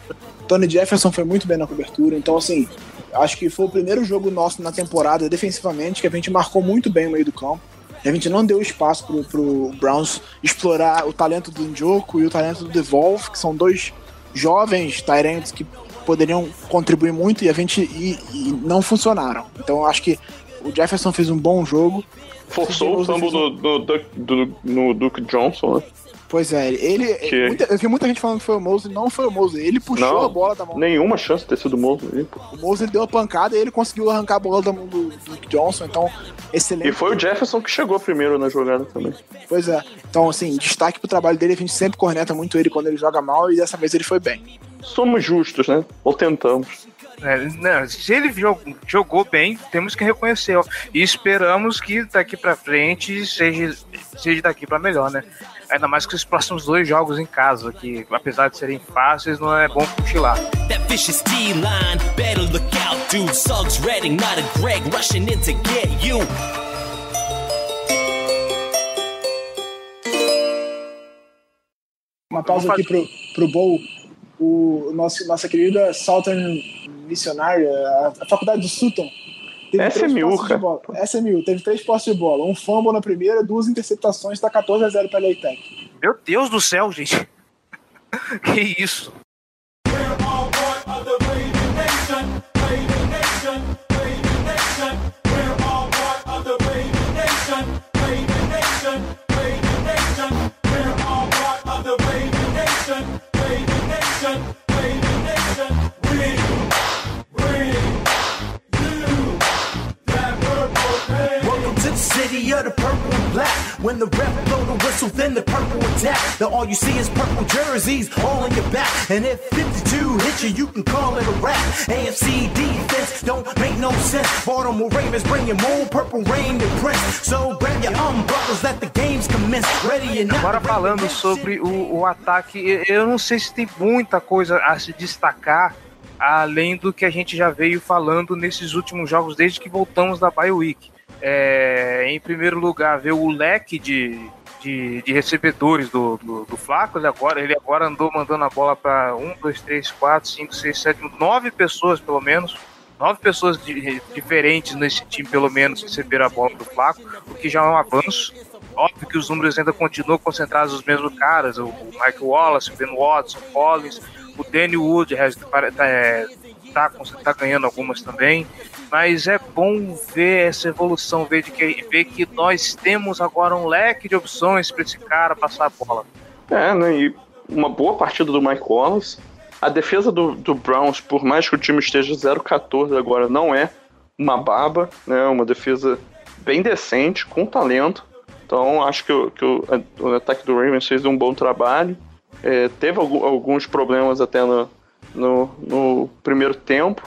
Speaker 4: Tony Jefferson foi muito bem na cobertura. Então, assim, acho que foi o primeiro jogo nosso na temporada, defensivamente, que a gente marcou muito bem o meio do campo. A gente não deu espaço pro, pro Browns explorar o talento do Njoku e o talento do Devolve, que são dois jovens Tyrants que poderiam contribuir muito e a gente e, e não funcionaram. Então acho que o Jefferson fez um bom jogo.
Speaker 5: Forçou o fumble do, do, do, do- no Duke Johnson, né?
Speaker 4: Pois é, ele.
Speaker 5: Que-
Speaker 4: muita- eu vi muita gente falando que foi o Mosley, não foi o Mosley. Ele puxou
Speaker 5: Não,
Speaker 4: a bola da mão.
Speaker 5: Nenhuma chance de ter sido aí, pô.
Speaker 4: O Mosley deu a pancada e ele conseguiu arrancar a bola da mão do, do Duke Johnson. Então, excelente.
Speaker 5: E foi o Jefferson que chegou primeiro na jogada também.
Speaker 4: Pois é. Então, assim, destaque pro trabalho dele. A gente sempre corneta muito ele quando ele joga mal e dessa vez ele foi bem.
Speaker 5: Somos justos, né? Ou tentamos.
Speaker 3: É, não, se ele jogou, jogou bem, temos que reconhecer. ó. E esperamos que daqui pra frente seja, seja daqui pra melhor, né? Ainda mais que os próximos dois jogos em casa, que apesar de serem fáceis, não é bom cochilar.
Speaker 2: That vicious D-line, better look out, dude. Suggs Redding, not a Greg, rushing in to get you.
Speaker 4: Uma pausa aqui pro, pro Bowl. O nosso, nossa querida Southern Missionária, a, a faculdade de Sutton. Teve três
Speaker 5: SMU, cara.
Speaker 4: bola. SMU, teve três posses de bola. Um fumble na primeira, duas interceptações, tá 14 a 0 pra Leitec.
Speaker 3: Meu Deus do céu, gente. [LAUGHS] que isso?
Speaker 2: Of the purple and black. When the ref blow the whistle, then the purple attack. Now all you see is purple jerseys all on your back. And if 52 hit you, you can call it a rap. AFC defense don't make no sense. Baltimore Ravens bringing more purple rain Prince. So grab your umbrellas, let the games commence. Ready not.
Speaker 3: Agora falando sobre o, o ataque, eu- eu não sei se tem muita coisa a se destacar além do que a gente já veio falando nesses últimos jogos desde que voltamos da Bye Week. É, em primeiro lugar, ver o leque de, de, de recebedores do, do, do Flaco. Ele agora, ele agora andou mandando a bola para um, dois, três, quatro, cinco, seis, sete, nove pessoas pelo menos. Nove pessoas di- diferentes nesse time, pelo menos, receberam a bola do Flaco, o que já é um avanço. Óbvio que os números ainda continuam concentrados nos mesmos caras, o Mike Wallace, o Ben Watson, o Collins, o Danny Wood está tá, tá ganhando algumas também, mas é bom ver essa evolução, ver, de que, ver que nós temos agora um leque de opções para esse cara passar a bola.
Speaker 5: É, né? E uma boa partida do Mike Wallace. A defesa do, do Browns, por mais que o time esteja 0-14 agora, não é uma baba, né? Uma defesa bem decente, com talento. Então acho que, o, que o, o ataque do Ravens fez um bom trabalho. É, teve alguns problemas até no, no, no primeiro tempo,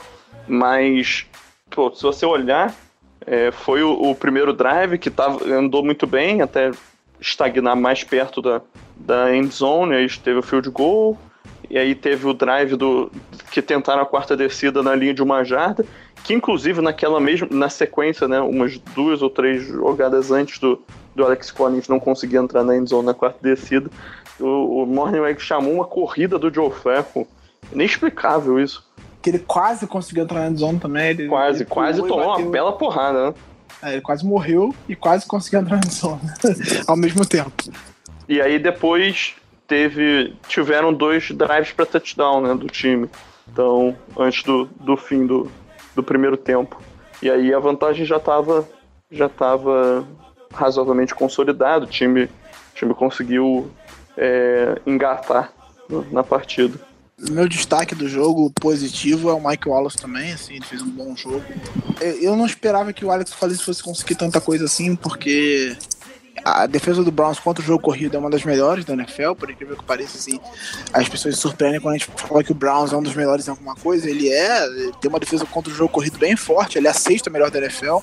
Speaker 5: mas pô, se você olhar, é, foi o, o primeiro drive que tava, andou muito bem, até estagnar mais perto da, da end zone, aí teve o field goal, e aí teve o drive do que tentaram a quarta descida na linha de uma jarda, que inclusive naquela mesma na sequência, né, umas duas ou três jogadas antes do, do Alex Collins não conseguir entrar na end zone na quarta descida, o, o Morningweg chamou uma corrida do Joe Flacco, inexplicável isso,
Speaker 4: Que ele quase conseguiu entrar na zona também. Ele,
Speaker 5: quase,
Speaker 4: ele
Speaker 5: quase tomou uma bela porrada, né?
Speaker 4: É, ele quase morreu e quase conseguiu entrar na zona [LAUGHS] ao mesmo tempo.
Speaker 5: E aí depois teve tiveram dois drives para touchdown né, do time. Então, antes do, do fim do, do primeiro tempo. E aí a vantagem já estava já tava razoavelmente consolidada. O time, o time conseguiu é, engatar na partida.
Speaker 4: Meu destaque do jogo positivo é o Mike Wallace também, assim, ele fez um bom jogo. Eu- não esperava que o Alex Collins fosse conseguir tanta coisa assim, porque a defesa do Browns contra o jogo corrido é uma das melhores da NFL, por incrível que pareça, assim, as pessoas se surpreendem quando a gente fala que o Browns é um dos melhores em alguma coisa, ele é, tem uma defesa contra o jogo corrido bem forte, ele é a sexta melhor da NFL,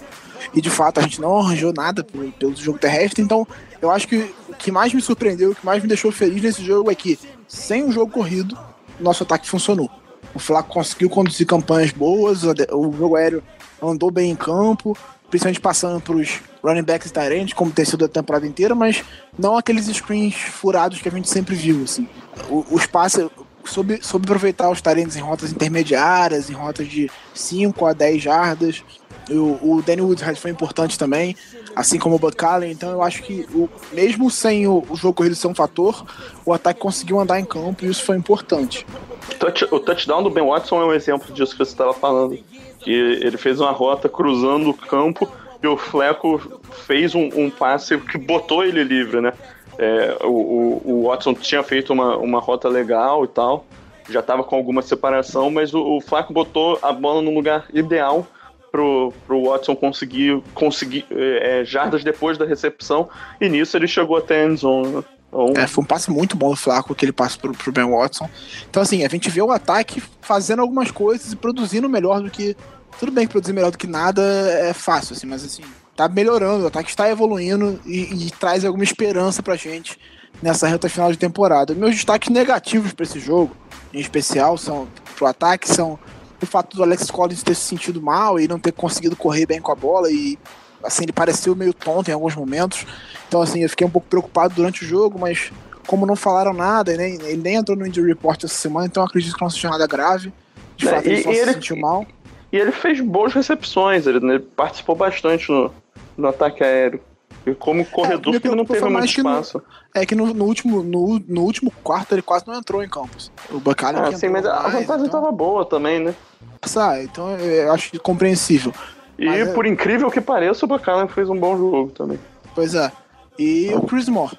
Speaker 4: e de fato a gente não arranjou nada pelo, pelo jogo terrestre, então eu acho que o que mais me surpreendeu, o que mais me deixou feliz nesse jogo é que, sem o jogo corrido, nosso ataque funcionou. O Flaco conseguiu conduzir campanhas boas, o jogo aéreo andou bem em campo, principalmente passando para os running backs e como tem sido a temporada inteira, mas não aqueles screens furados que a gente sempre viu. Assim. O, o espaço, soube, soube aproveitar os tarentes em rotas intermediárias, em rotas de 5 a 10 jardas. O, o Danny Woodhead foi importante também, assim como o Bud Callen. Então eu acho que, o, mesmo sem o, o jogo corrido ser um fator, o ataque conseguiu andar em campo e isso foi importante.
Speaker 5: O touchdown do Ben Watson é um exemplo disso que você estava falando. Que ele fez uma rota cruzando o campo e o Fleco fez um, um passe que botou ele livre, né? É, o, o, o, Watson tinha feito uma, uma rota legal e tal, já estava com alguma separação, mas o, o Flaco botou a bola no lugar ideal pro, pro Watson conseguir, conseguir é, é jardas depois da recepção, e nisso ele chegou até a endzone. Né?
Speaker 4: Então... É, foi um passe muito bom do Flaco, aquele passe pro, pro Ben Watson. Então, assim, a gente vê o ataque fazendo algumas coisas e produzindo melhor do que tudo bem que produzir melhor do que nada é fácil, assim, mas assim, tá melhorando, o ataque está evoluindo e, e traz alguma esperança pra gente nessa reta final de temporada. Meus destaques negativos para esse jogo, em especial, são pro ataque, são o fato do Alex Collins ter se sentido mal e não ter conseguido correr bem com a bola e assim, ele pareceu meio tonto em alguns momentos. Então, assim, eu fiquei um pouco preocupado durante o jogo, mas como não falaram nada, nem, ele nem entrou no injury report essa semana, então acredito que não seja nada grave. De é, fato, ele só se sentiu mal.
Speaker 5: E ele fez boas recepções, ele, né, participou bastante no, no ataque aéreo. E como corredor, é, ele não teve muito espaço.
Speaker 4: No, é que no, no, último, no, no último quarto ele quase não entrou em campos. O Bacalhau
Speaker 5: ah, sim, mas a vantagem então... tava boa também, né?
Speaker 4: Ah, então eu acho compreensível.
Speaker 5: E mas, é- por é... incrível que pareça, o Bacalhau fez um bom jogo também.
Speaker 4: Pois é. E o Chris Moore.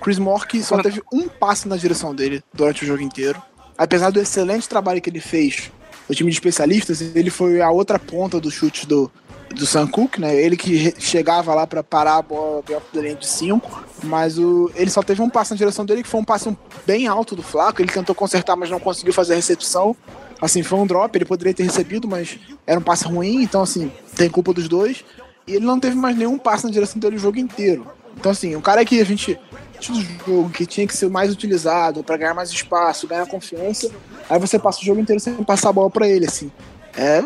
Speaker 4: Chris Moore que só teve um passe na direção dele durante o jogo inteiro. Apesar do excelente trabalho que ele fez o time de especialistas, ele foi a outra ponta do chute do, do Sam Cook, né? Ele que chegava lá para parar a bola da linha de 5, mas o, ele só teve um passe na direção dele que foi um passe bem alto do Flaco. Ele tentou consertar, mas não conseguiu fazer a recepção. Assim, foi um drop, ele poderia ter recebido, mas era um passe ruim, então assim, tem culpa dos dois. E ele não teve mais nenhum passe na direção dele o jogo inteiro. Então assim, um cara que a gente do jogo que tinha que ser mais utilizado para ganhar mais espaço, ganhar confiança, aí você passa o jogo inteiro sem passar a bola para ele, assim. É,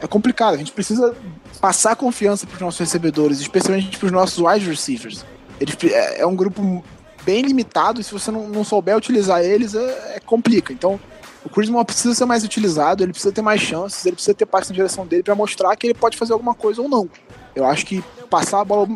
Speaker 4: é complicado, a gente precisa passar confiança para os nossos recebedores, especialmente para os nossos wide receivers. Eles, é, é, um grupo bem limitado e se você não, não souber utilizar eles, é, é complica. Então, o Chris Moore precisa ser mais utilizado, ele precisa ter mais chances, ele precisa ter passe na direção dele para mostrar que ele pode fazer alguma coisa ou não. Eu acho que passar a bola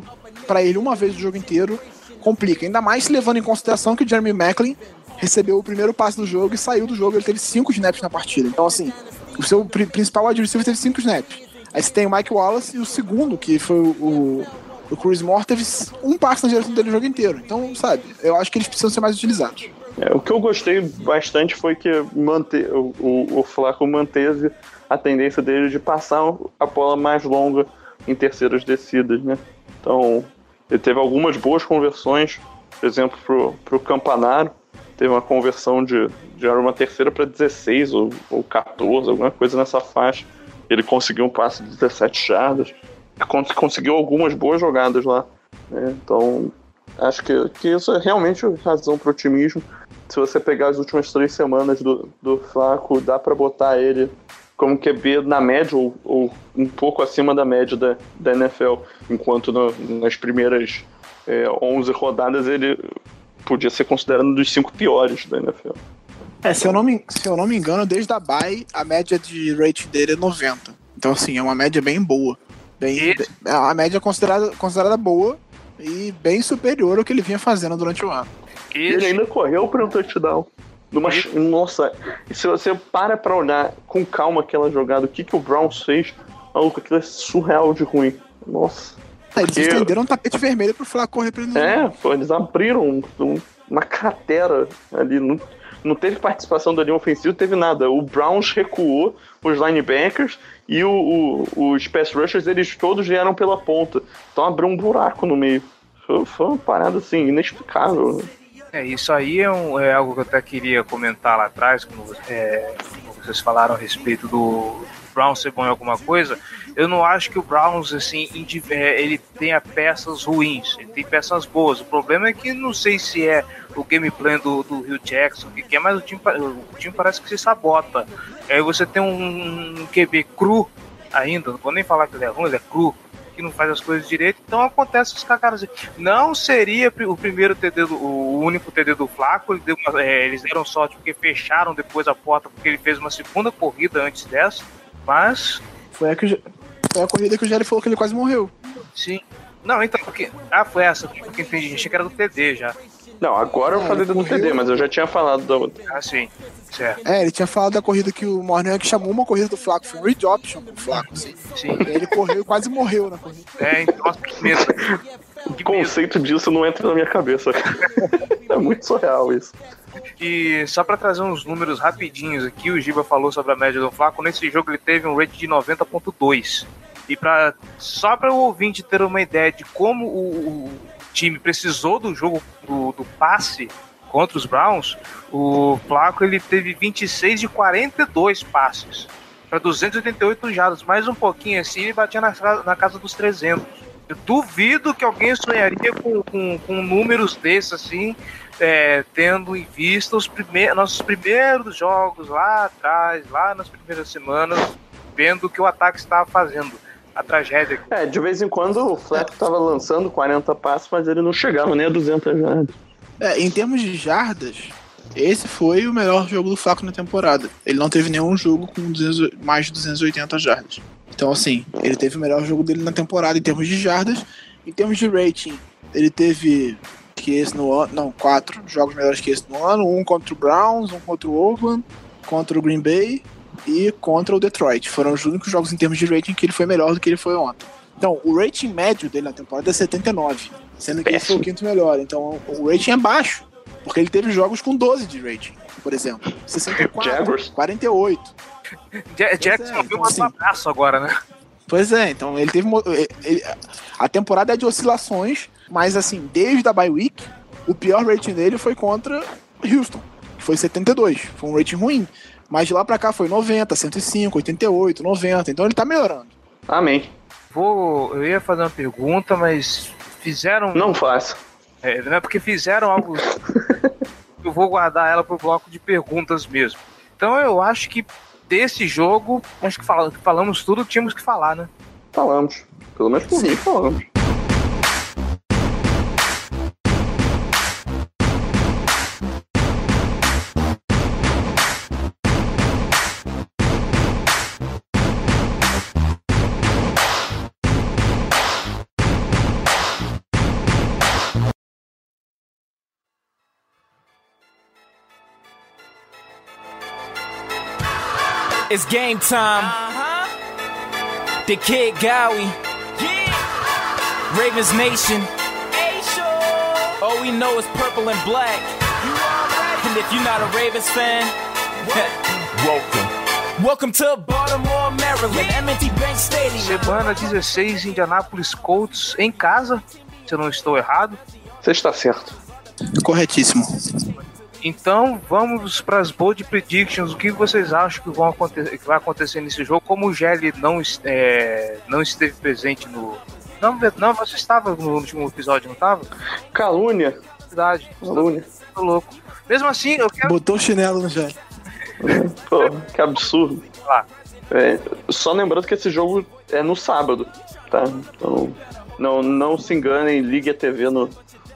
Speaker 4: para ele uma vez o jogo inteiro complica. Ainda mais levando em consideração que o Jeremy Macklin recebeu o primeiro passe do jogo e saiu do jogo. Ele teve cinco snaps na partida. Então, assim, o seu principal receiver teve cinco snaps. Aí você tem o Mike Wallace e o segundo, que foi o, o Chris Moore, teve um passe na direção dele o jogo inteiro. Então, sabe, eu acho que eles precisam ser mais utilizados.
Speaker 5: É, o que eu gostei bastante foi que o, o, o Flaco manteve a tendência dele de passar a bola mais longa em terceiras descidas, né? Então, ele teve algumas boas conversões, por exemplo, pro, pro Campanaro, teve uma conversão de, de uma terceira para 16 ou, ou 14, alguma coisa nessa faixa. Ele conseguiu um passe de 17 jardas, conseguiu algumas boas jogadas lá. Né? Então, acho que, que isso é realmente razão para otimismo. Se você pegar as últimas três semanas do, do Flaco, dá para botar ele como QB na média ou, ou, um pouco acima da média da, da NFL, enquanto no, nas primeiras é, 11 rodadas ele podia ser considerado um dos cinco piores da NFL.
Speaker 4: É, se eu não me, se eu não me engano, desde a bye, a média de rate dele é 90. Então, assim, é uma média bem boa. Bem, é a média considerada, considerada boa e bem superior ao que ele vinha fazendo durante o ano.
Speaker 5: Ele ainda correu para um touchdown. Numa, nossa, se você para pra olhar com calma aquela jogada, o que, que o Browns fez, maluco, aquilo é surreal de ruim. Nossa.
Speaker 4: É, eles estenderam um tapete vermelho pro pra ele.
Speaker 5: É, pô, eles abriram um, um, uma cratera ali. Não, não teve participação da linha ofensiva, teve nada. O Browns recuou os linebackers e o, o, os pass rushers, eles todos vieram pela ponta. Então abriu um buraco no meio. Foi, foi uma parada assim, inexplicável.
Speaker 3: É, isso aí é, um- é algo que eu até queria comentar lá atrás, quando, é, quando vocês falaram a respeito do Brown ser bom em alguma coisa. Eu não acho que o Browns, assim, é, ele tenha peças ruins, ele tem peças boas. O problema é que não sei se é o game plan do, do Rio Jackson, que, é, mas o time, o time parece que se sabota. Aí você tem um, QB cru ainda, não vou nem falar que ele é ruim, ele é cru, que não faz as coisas direito, então acontece os caras. Não seria o primeiro TD, do, o único TD do Flaco, ele uma- é, eles deram sorte porque fecharam depois a porta, porque ele fez uma segunda corrida antes dessa, mas
Speaker 4: Foi a, que, foi a corrida que o Jerry falou que ele quase morreu.
Speaker 3: sim. Não, então, porque. Ah, foi essa, porque entendi, achei que era do TD já.
Speaker 5: Não, agora eu
Speaker 4: É,
Speaker 5: falei do
Speaker 4: correu.
Speaker 5: TD, mas eu já tinha falado da outra.
Speaker 3: Ah, sim, certo,
Speaker 4: É, ele tinha falado da corrida que o Mornell chamou uma corrida do Flaco, foi um read option do Flaco, assim.
Speaker 3: sim.
Speaker 4: E aí ele correu e quase morreu na corrida.
Speaker 3: É, então, nossa, que medo. [LAUGHS]
Speaker 5: O
Speaker 3: Que medo.
Speaker 5: conceito disso não entra na minha cabeça. [LAUGHS] é muito surreal isso.
Speaker 3: E só pra trazer uns números rapidinhos aqui, o Giba falou sobre a média do Flaco. Nesse jogo ele teve um rate de 90.2. E pra, só para o ouvinte ter uma ideia de como o, o time precisou do jogo do, do passe contra os Browns, o Flaco ele teve 26 de 42 passes para 288 jardas, mais um pouquinho assim ele batia na, na casa dos 300. Eu duvido que alguém sonharia com, com, com números desses assim, é, tendo em vista os primeiros, nossos primeiros jogos lá atrás, lá nas primeiras semanas, vendo o que o ataque estava fazendo. A tragédia.
Speaker 5: É, de vez em quando o Fleck tava lançando 40 passos, mas ele não chegava nem a 200 jardas.
Speaker 4: É, em termos de jardas, esse foi o melhor jogo do Flaco na temporada. Ele não teve nenhum jogo com 200 mais de 280 jardas. Então, assim, ele teve o melhor jogo dele na temporada em termos de jardas. Em termos de rating, ele teve que esse no ano. Não, quatro jogos melhores que esse no ano. Um contra o Browns, um contra o Oakland, contra o Green Bay e contra o Detroit. Foram os únicos jogos em termos de rating que ele foi melhor do que ele foi ontem. Então, o rating médio dele na temporada é 79, sendo que ele foi o quinto melhor. Então, o rating é baixo, porque ele teve jogos com 12 de rating, por exemplo. 64,
Speaker 5: Jaguars.
Speaker 4: 48.
Speaker 3: Ja- Jackson
Speaker 4: é,
Speaker 3: viu
Speaker 4: então,
Speaker 3: um abraço agora, né?
Speaker 4: Pois é, então ele teve. ele- a temporada é de oscilações, mas assim, desde a bye week, o pior rating dele foi contra Houston, que foi 72. Foi um rating ruim. Mas de lá pra cá foi 90, 105, 88, 90. Então ele tá melhorando.
Speaker 5: Amém.
Speaker 3: Vou, eu ia fazer uma pergunta, mas fizeram.
Speaker 5: Não faça.
Speaker 3: É, não é porque fizeram algo. [LAUGHS] eu vou guardar ela pro bloco de perguntas mesmo. Então eu acho que desse jogo, acho que fala- falamos tudo, que tínhamos que falar, né?
Speaker 5: Falamos. Pelo menos por mim, falamos.
Speaker 2: It's game time. The Kid Gowie. Ravens Nation. All we know is purple and black. And if you're not a Ravens fan, [LAUGHS] welcome. Welcome to Baltimore, Maryland, M&T Bank Stadium.
Speaker 3: Semana 16, Indianapolis Colts em casa, se eu não estou errado.
Speaker 5: Você está certo.
Speaker 4: Corretíssimo.
Speaker 3: Então vamos para as bold predictions. O que vocês acham que, vão acontecer, que vai acontecer nesse jogo? Como o Gelli não, é, não esteve presente no. Não, não, você estava no último episódio, não estava?
Speaker 5: Calúnia.
Speaker 3: Verdade,
Speaker 5: Calúnia.
Speaker 3: tô louco. Mesmo assim, eu quero
Speaker 4: Botou o chinelo no Jé. [LAUGHS]
Speaker 5: Pô, que absurdo. É, só lembrando que esse jogo é no sábado, tá? Então, não, não se enganem, ligue a TV no,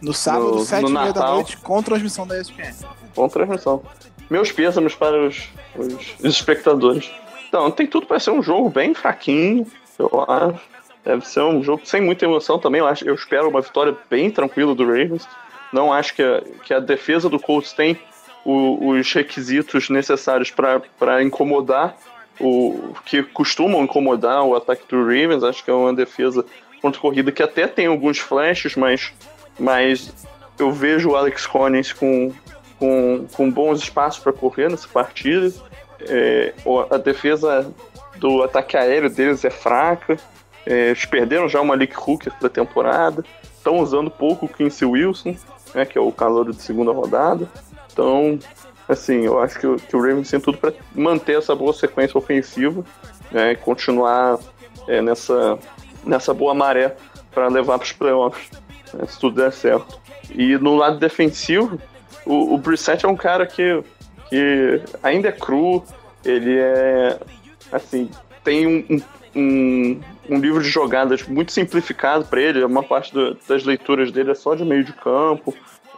Speaker 4: No sábado,
Speaker 5: No-
Speaker 4: 7
Speaker 5: no
Speaker 4: da noite, com transmissão da ESPN.
Speaker 5: com transmissão. Meus pêsames para os, os, os espectadores. Então, tem tudo para ser um jogo bem fraquinho, eu acho. Deve ser um jogo sem muita emoção também. Eu, acho, eu espero uma vitória bem tranquila do Ravens. Não acho que a, que a defesa do Colts tem o- os requisitos necessários para incomodar o que costumam incomodar o ataque do Ravens. Acho que é uma defesa contra corrida que até tem alguns flashes, mas, mas eu vejo o Alex Collins com, com, com bons espaços para correr nessa partida. É, a defesa do ataque aéreo deles é fraca. É, eles perderam já o Malik Hooker da temporada. estão usando pouco o Quincy Wilson, né, que é o calor de segunda rodada. Então, assim, eu acho que, o- que o Ravens tem tudo para manter essa boa sequência ofensiva né, e continuar é, nessa, nessa boa maré para levar para os playoffs, né, se tudo der certo. E no lado defensivo, o, o Brissett é um cara que, que ainda é cru, ele é, assim, tem um, um, um, livro de jogadas muito simplificado para ele, uma parte do- das leituras dele é só de meio de campo,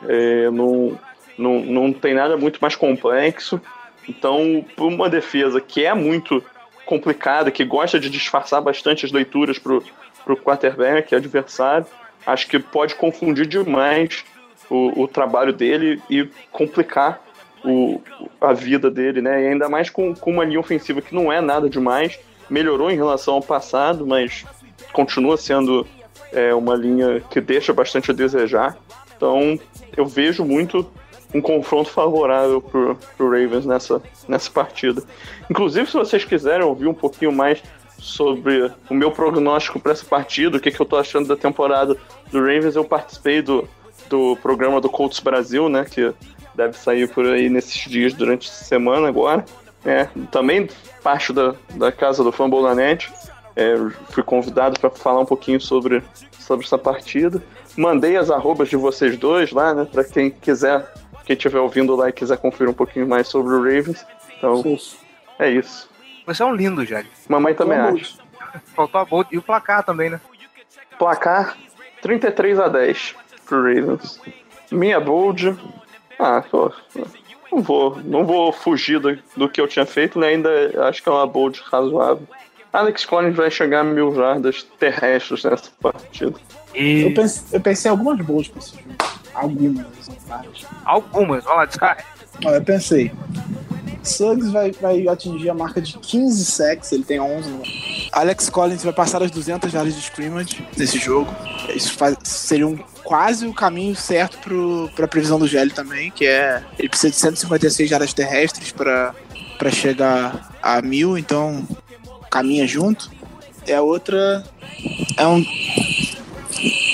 Speaker 5: é, não, não, não tem nada muito mais complexo. Então, para uma defesa que é muito complicada, que gosta de disfarçar bastante as leituras pro, pro quarterback, adversário, acho que pode confundir demais o, o trabalho dele e complicar o, a vida dele, né? E ainda mais com, com uma linha ofensiva que não é nada demais, melhorou em relação ao passado, mas continua sendo é, uma linha que deixa bastante a desejar. Então, eu vejo muito um confronto favorável pro, pro Ravens nessa, nessa partida. Inclusive, se vocês quiserem ouvir um pouquinho mais sobre o meu prognóstico para essa partida, o que, que eu tô achando da temporada do Ravens, eu participei do, do programa do Colts Brasil, né, que deve sair por aí nesses dias durante a semana agora. É, também parte da, da casa do Fumble na Net. É, fui convidado para falar um pouquinho sobre, sobre essa partida. Mandei as arrobas de vocês dois lá, né? Para quem quiser, quem estiver ouvindo lá e quiser conferir um pouquinho mais sobre o Ravens. Então,
Speaker 4: Fofo.
Speaker 5: é isso.
Speaker 3: Você é um lindo, Jário.
Speaker 5: Mamãe também
Speaker 4: Vamos.
Speaker 5: acha.
Speaker 3: Faltou a bolt e o placar também, né?
Speaker 5: Placar 33 a 10 pro Ravens. Minha bold. Ah, pô, não vou, não vou fugir do, do que eu tinha feito, né? Ainda acho que é uma bold razoável. Alex Collins vai chegar a mil jardas terrestres nessa partida.
Speaker 4: Eu
Speaker 3: E
Speaker 4: pensei, eu pensei em algumas boas pra esse jogo. Algumas, várias.
Speaker 3: algumas, olha lá,
Speaker 4: eu pensei. Suggs vai, vai atingir a marca de 15 sacks, ele tem 11. No... Alex Collins vai passar as 200 jardas de scrimmage nesse jogo. Isso faz, seria um, quase o caminho certo pro, pra previsão do GL também, que é ele precisa de 156 jardas terrestres para para chegar a mil, então caminha junto. É a outra. É um.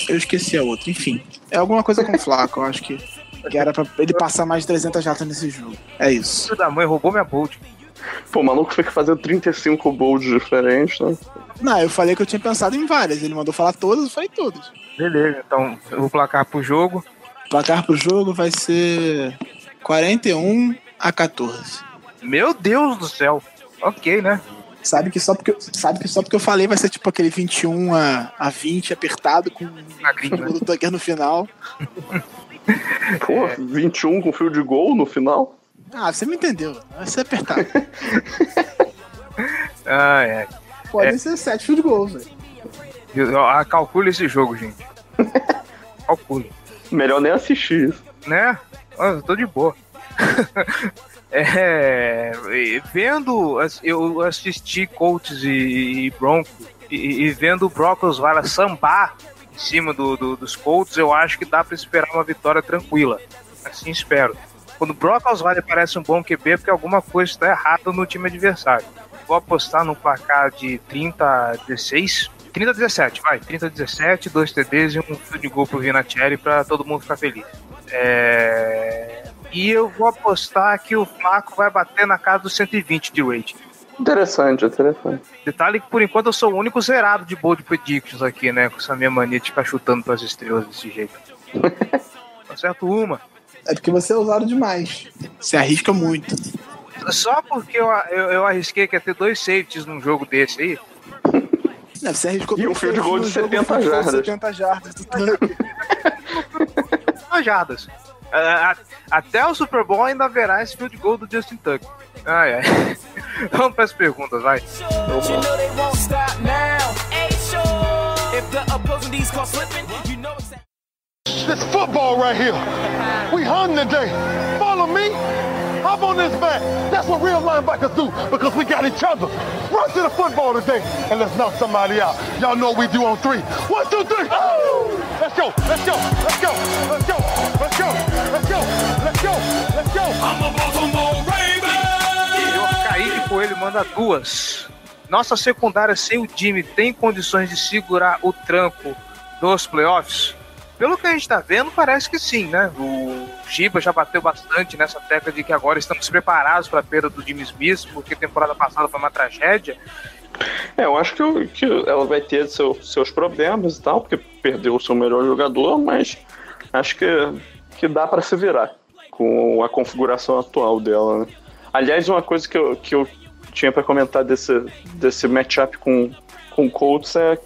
Speaker 4: Eu esqueci a outra, enfim. É alguma coisa com Flaco, eu acho que, que era pra ele passar mais de 300 jardas nesse jogo. É isso.
Speaker 3: Filho da mãe roubou minha bolt.
Speaker 5: Pô, o maluco foi fazer 35 bolds diferentes, né?
Speaker 4: Não, eu falei que eu tinha pensado em várias. Ele mandou falar todas, eu falei todas.
Speaker 3: Beleza, então eu vou placar pro jogo.
Speaker 4: Placar pro jogo vai ser 41 a 14.
Speaker 3: Meu Deus do céu. Ok, né?
Speaker 4: Sabe que só porque, eu- sabe que só porque eu falei vai ser tipo aquele 21 a, a 20 apertado com [LAUGHS] o Tucker no final. [LAUGHS]
Speaker 5: Pô, 21 com fio de gol no final.
Speaker 4: Ah, você me entendeu. Vai [LAUGHS] ser apertado.
Speaker 3: Ah, é.
Speaker 4: Podem ser 7 field goals, velho.
Speaker 3: Eu- ah, calcule esse jogo, gente. [LAUGHS] Calcule.
Speaker 5: Melhor nem assistir isso.
Speaker 3: Né? Ah, Eu tô de boa. [LAUGHS] É, vendo, eu assisti Colts e, e Broncos e, e vendo o Broncos Vara sambar em cima do, do- dos Colts, eu acho que dá pra esperar uma vitória tranquila. Assim espero. Quando o Brock Osweiler parece um bom QB, é porque alguma coisa está errada no time adversário. Vou apostar no placar de 30 a 16. 30 a 17, vai. 30 a 17, dois TDs e um field goal pro Vinatieri pra todo mundo ficar feliz. É... E eu vou apostar que o Flaco vai bater na casa dos 120 de rating.
Speaker 5: Interessante, interessante.
Speaker 3: Detalhe que por enquanto eu sou o único zerado de bold predictions aqui, né? Com essa minha mania de ficar chutando pras estrelas desse jeito. [LAUGHS] Acerto uma.
Speaker 4: É porque você é usado demais. Você arrisca muito.
Speaker 3: Só porque eu, eu, eu arrisquei que ia ter dois safeties num jogo desse aí.
Speaker 4: Não, você arriscou
Speaker 5: E um field goal de
Speaker 4: no jogo
Speaker 5: 70
Speaker 4: field goal de
Speaker 5: jardas.
Speaker 4: 70 jardas do Tucker. [LAUGHS]
Speaker 3: Duas jardas. A- Até o Super Bowl ainda haverá esse field goal do Justin Tucker. Ai, ai. [LAUGHS] Vamos para as perguntas, vai.
Speaker 2: You know they won't stop now. If the opposing D's caught slipping, you know exactly.
Speaker 6: This football right here. We hunting today. Follow me. Hop on this back. That's what real linebackers do because we got each other. Run to the football today and let's knock somebody out. Y'all know what we do on three. One, two, three. Oh! Let's go. Let's go. Let's go. Let's go. Let's go. Let's go. Let's go. Let's go. I'm a Baltimore
Speaker 3: Senhor Kaique Coelho manda duas. Nossa secundária sem o time tem condições de segurar o tranco dos playoffs? pelo que a gente tá vendo, parece que sim, né? O Giba já bateu bastante nessa tecla de que agora estamos preparados para a perda do Jimmy Smith, porque a temporada passada foi uma tragédia.
Speaker 5: É, eu acho que, que ela vai ter seu- seus problemas e tal, porque perdeu o seu melhor jogador, mas acho que, que dá pra se virar com a configuração atual dela, né? Aliás, uma coisa que eu, que eu tinha pra comentar desse, desse matchup com, com o Colts é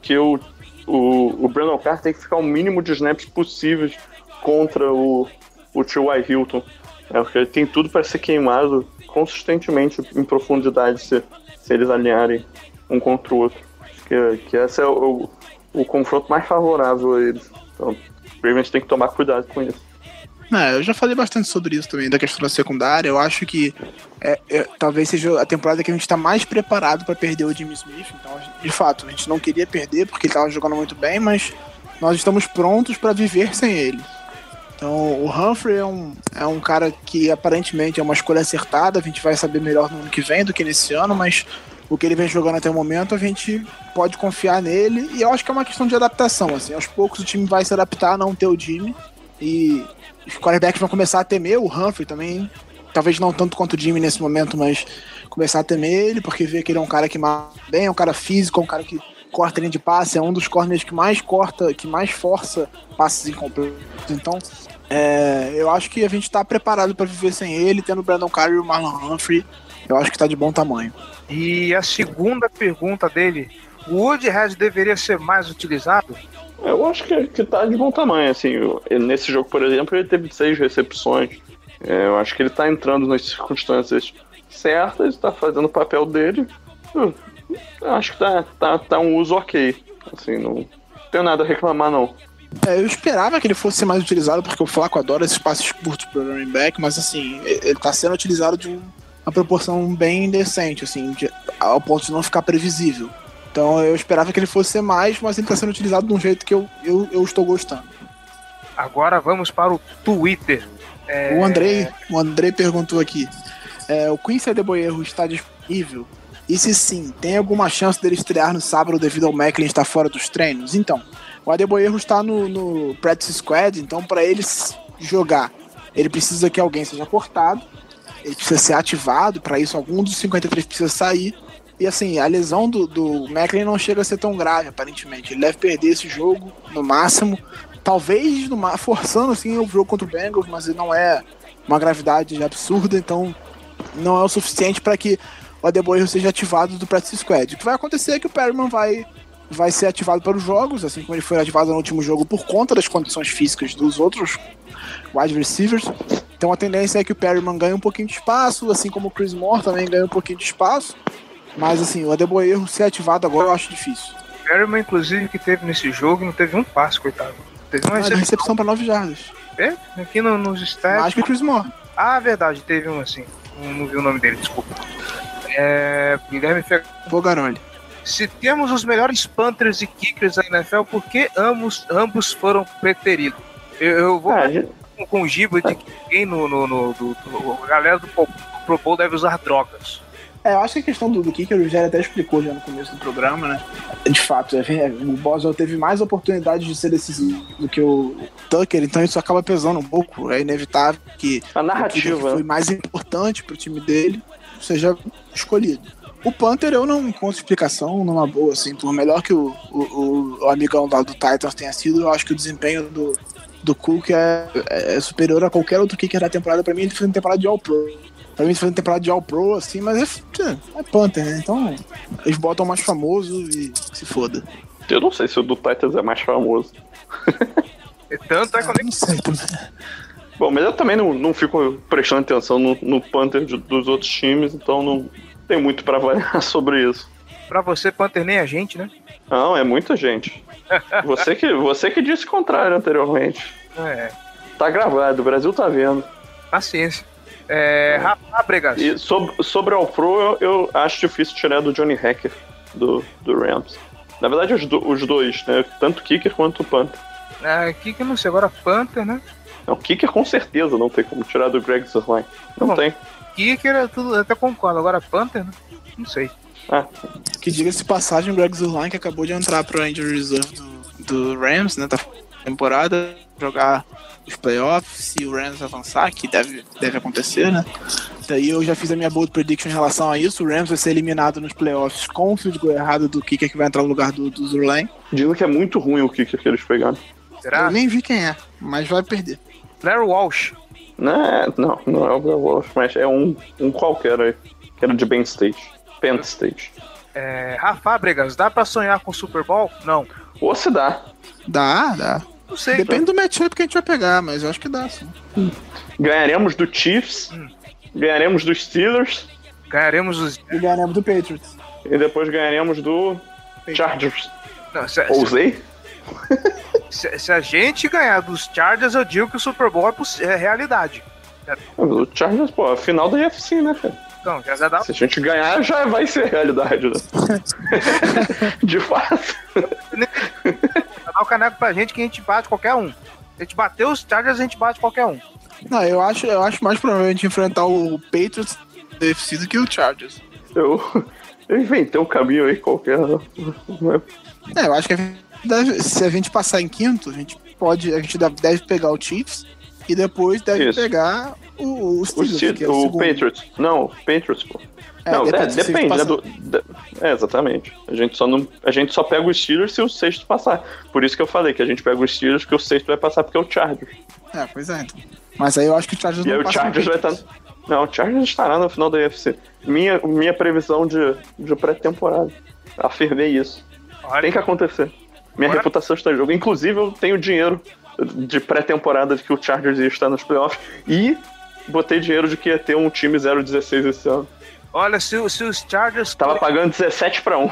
Speaker 5: que o, o, o Brandon Carter tem que ficar o mínimo de snaps possíveis contra o, o T.Y. Hilton. É, porque ele tem tudo para ser queimado consistentemente em profundidade se, se eles alinharem um contra o outro. Acho que, que esse é o, o confronto mais favorável a eles. Então, o Ravens tem que tomar cuidado com isso.
Speaker 4: É, eu já falei bastante sobre isso também, da questão da secundária. Eu acho que é, é, talvez seja a temporada que a gente tá mais preparado para perder o Jimmy Smith. Então, de fato, a gente não queria perder porque ele tava jogando muito bem, mas nós estamos prontos para viver sem ele. Então, o Humphrey é um, é um cara que aparentemente é uma escolha acertada. A gente vai saber melhor no ano que vem do que nesse ano, mas o que ele vem jogando até o momento, a gente pode confiar nele. E eu acho que é uma questão de adaptação. Assim, aos poucos o time vai se adaptar a não ter o Jimmy. E os quarterbacks vão começar a temer o Humphrey também. Talvez não tanto quanto o Jimmy nesse momento, mas começar a temer ele, porque vê que ele é um cara que mata bem, é um cara físico, é um cara que corta linha de passe, é um dos corners que mais corta, que mais força passes incompletos. Então, é, eu acho que a gente tá preparado para viver sem ele, tendo o Brandon Carey e o Marlon Humphrey. Eu acho que tá de bom tamanho.
Speaker 3: E a segunda pergunta dele: o Woodhead deveria ser mais utilizado?
Speaker 5: Eu acho que, que tá de bom tamanho, assim. nesse jogo, por exemplo, ele teve seis recepções. É, eu acho que ele tá entrando nas circunstâncias certas, tá fazendo o papel dele. Eu acho que tá, tá, tá um uso ok. Assim, não tenho nada a reclamar, não.
Speaker 4: É, eu esperava que ele fosse mais utilizado, porque o Flaco adora esses passes curtos pro running back, mas assim, ele tá sendo utilizado de um- uma proporção bem decente, assim, de- ao ponto de não ficar previsível. Então eu esperava que ele fosse ser mais, mas ele tá sendo utilizado de um jeito que eu, eu, eu estou gostando.
Speaker 3: Agora vamos para o Twitter. É,
Speaker 4: O Andrei, o Andrei perguntou aqui: é, o Quincy Adeboerro está disponível? E se sim, tem alguma chance dele estrear no sábado devido ao Macklin estar fora dos treinos? Então, o Adeboerro está no, no Practice Squad, então para ele jogar, ele precisa que alguém seja cortado, ele precisa ser ativado, para isso algum dos 53 precisa sair. E assim, a lesão do, do Macklin não chega a ser tão grave, aparentemente. Ele deve perder esse jogo, no máximo. Talvez no [LAUGHS] forçando assim o jogo contra o Bengals, mas não é uma gravidade absurda, então não é o suficiente para que o Adeboerro seja ativado do Practice Squad. O que vai acontecer é que o Perryman vai, vai ser ativado para os jogos, assim como ele foi ativado no último jogo por conta das condições físicas dos outros wide receivers. Então a tendência é que o Perryman ganhe um pouquinho de espaço, assim como o Chris Moore também ganha um pouquinho de espaço. Mas assim, o Adeboerro ser ativado agora eu acho difícil.
Speaker 3: Perryman, inclusive, que teve nesse jogo, não teve um passe, coitado. Teve uma
Speaker 4: Mas a
Speaker 3: recepção.
Speaker 4: recepção para 9 jardas.
Speaker 3: É, aqui no, nos
Speaker 4: Mais
Speaker 3: stats.
Speaker 4: que o Chris Moore.
Speaker 3: Ah, verdade, teve um assim. Não, não vi o nome dele, desculpa. É, Guilherme Fe...
Speaker 4: Bogaroli.
Speaker 3: Se temos os melhores Panthers e Kickers da NFL, por que ambos, ambos foram preteridos? Eu, eu vou
Speaker 5: Ah, gente-
Speaker 3: com, com o Giba de que ninguém no, no, no- do, do- a galera do Pro Bowl deve usar drogas.
Speaker 4: É, eu acho que a questão do, do kicker o Rogério até explicou já no começo do programa, né? De fato, é, o Boswell teve mais oportunidades de ser decisivo do que o Tucker, então isso acaba pesando um pouco. É inevitável que
Speaker 5: A
Speaker 4: o kicker que
Speaker 5: narrativa.
Speaker 4: foi mais importante pro time dele seja escolhido. O Panther eu não encontro explicação numa boa, assim, por melhor que o, o, o amigão lá do Titans tenha sido, eu acho que o desempenho do, do Cook é, é superior a qualquer outro kicker da temporada. Pra mim, ele fez uma temporada de All-Pro. Pra mim, uma temporada de All-Pro, assim, mas é, é Panther, né? Então, eles botam o mais famoso e se foda.
Speaker 5: Eu não sei se o do Titans é mais famoso.
Speaker 3: E tanto é que eu
Speaker 4: Eu
Speaker 3: nem
Speaker 4: não sei também.
Speaker 5: Bom, mas eu também não, não fico prestando atenção no, no Panther de- dos outros times, então não tem muito pra avaliar [LAUGHS] sobre isso.
Speaker 3: pra você, Panther, nem a gente, né?
Speaker 5: Não, é muita gente. Você que, você que disse o contrário anteriormente.
Speaker 3: É,
Speaker 5: Tá gravado, o Brasil tá vendo.
Speaker 3: paciência. É, Rafa Bregas.
Speaker 5: E sobre, sobre o Pro, eu, eu acho difícil tirar do Johnny Hacker, do, do Rams. Na verdade, os, do- os dois, né? Tanto o Kicker quanto o Panther.
Speaker 3: É, eu não sei, agora Panther, né?
Speaker 5: Não, o Kicker com certeza não tem como tirar do Greg Zerline. Não
Speaker 3: Bom.
Speaker 5: tem.
Speaker 3: Kicker é tudo, até concordo. Agora Panther, né? Não sei.
Speaker 5: Ah,
Speaker 4: Que diga-se de passagem, o Greg Zurline, que acabou de entrar pro Injury Reserve do, do Rams, né? Tá temporada, jogar os playoffs, se o Rams avançar, que deve, deve acontecer, né? Daí eu já fiz a minha bold prediction em relação a isso. O Rams vai ser eliminado nos playoffs com o field goal errado do kicker que vai entrar no lugar do, do Zurlane.
Speaker 5: Dizem que é muito ruim o kicker que eles pegaram.
Speaker 3: Será?
Speaker 4: Eu nem vi quem é, mas vai perder.
Speaker 3: Larry Walsh.
Speaker 5: Não, é- não, não é o Bill Walsh, mas é um, um qualquer aí. Que era de Penn State. Penn State.
Speaker 3: É, Rafa Fábricas, dá pra sonhar com o Super Bowl? Não.
Speaker 5: Ou se dá.
Speaker 4: Dá, dá.
Speaker 3: Não sei.
Speaker 4: Depende do matchup que a gente vai pegar, mas eu acho que dá, sim.
Speaker 5: Ganharemos do Chiefs, ganharemos dos Steelers
Speaker 3: Ganharemos os.
Speaker 4: E ganhamos do Patriots.
Speaker 5: e depois ganharemos do Chargers.
Speaker 3: Não, se,
Speaker 5: Ousei? [LAUGHS]
Speaker 3: se- se a gente ganhar dos Chargers, eu digo que o Super Bowl é, é realidade.
Speaker 5: O Chargers, pô, a final da UFC, né, cara?
Speaker 3: Então, já já dá.
Speaker 5: Se a gente ganhar, já vai ser realidade, né? [LAUGHS] [LAUGHS] De fato.
Speaker 3: O caneco pra gente que a gente bate qualquer um. Se a gente bater os Chargers, a gente bate qualquer um.
Speaker 4: Não, eu acho, eu acho mais provável a gente enfrentar o Patriots UFC do que o Chargers.
Speaker 5: Eu, eu inventei um caminho aí qualquer. né?
Speaker 4: É, eu acho que a gente deve- se a gente passar em quinto, a gente pode, a gente deve- pegar o Chiefs e depois deve
Speaker 5: Isso.
Speaker 4: pegar o, o
Speaker 5: O,
Speaker 4: Steelers,
Speaker 5: Steelers-
Speaker 4: que é o,
Speaker 5: o. Patriots. Não, Patriots, pô.
Speaker 4: É,
Speaker 5: não, é,
Speaker 4: depende, gente
Speaker 5: depende, né? Do, de- é, exatamente. A gente, só não, a gente só pega os Steelers se o sexto passar. Por isso que eu falei que a gente pega os Steelers, que o sexto vai passar porque é o Chargers.
Speaker 4: É, pois é, então. Mas aí eu acho que o Chargers
Speaker 5: E
Speaker 4: não
Speaker 5: aí o
Speaker 4: no
Speaker 5: Chargers vai estar.
Speaker 4: Patriots.
Speaker 5: Não, o Chargers estará na final da UFC. Minha, minha previsão de, de pré-temporada. Afirmei isso.
Speaker 3: Olha,
Speaker 5: Tem que acontecer. Minha
Speaker 3: Agora-
Speaker 5: reputação está em jogo. Inclusive, eu tenho dinheiro de pré-temporada de que o Chargers ia estar nos playoffs. E botei dinheiro de que ia ter um time 0-16 esse ano.
Speaker 3: Olha se, se os Chargers.
Speaker 5: Tava
Speaker 3: forem-
Speaker 5: pagando 17 para 1.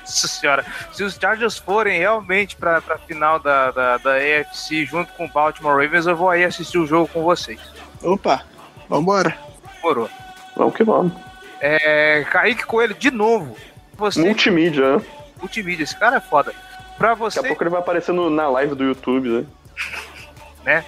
Speaker 3: Nossa senhora. Se os Chargers forem realmente pra, pra final da, da, da AFC junto com o Baltimore Ravens, eu vou aí assistir o jogo com vocês.
Speaker 4: Opa, vambora.
Speaker 3: Morou.
Speaker 5: Vamos que vamos.
Speaker 3: É, Kaique Coelho, de novo. Você,
Speaker 5: Multimídia, né?
Speaker 3: multimídia, esse cara é foda. Pra
Speaker 5: Daqui
Speaker 3: você,
Speaker 5: a pouco ele vai aparecer no- na live do YouTube, né?
Speaker 3: né?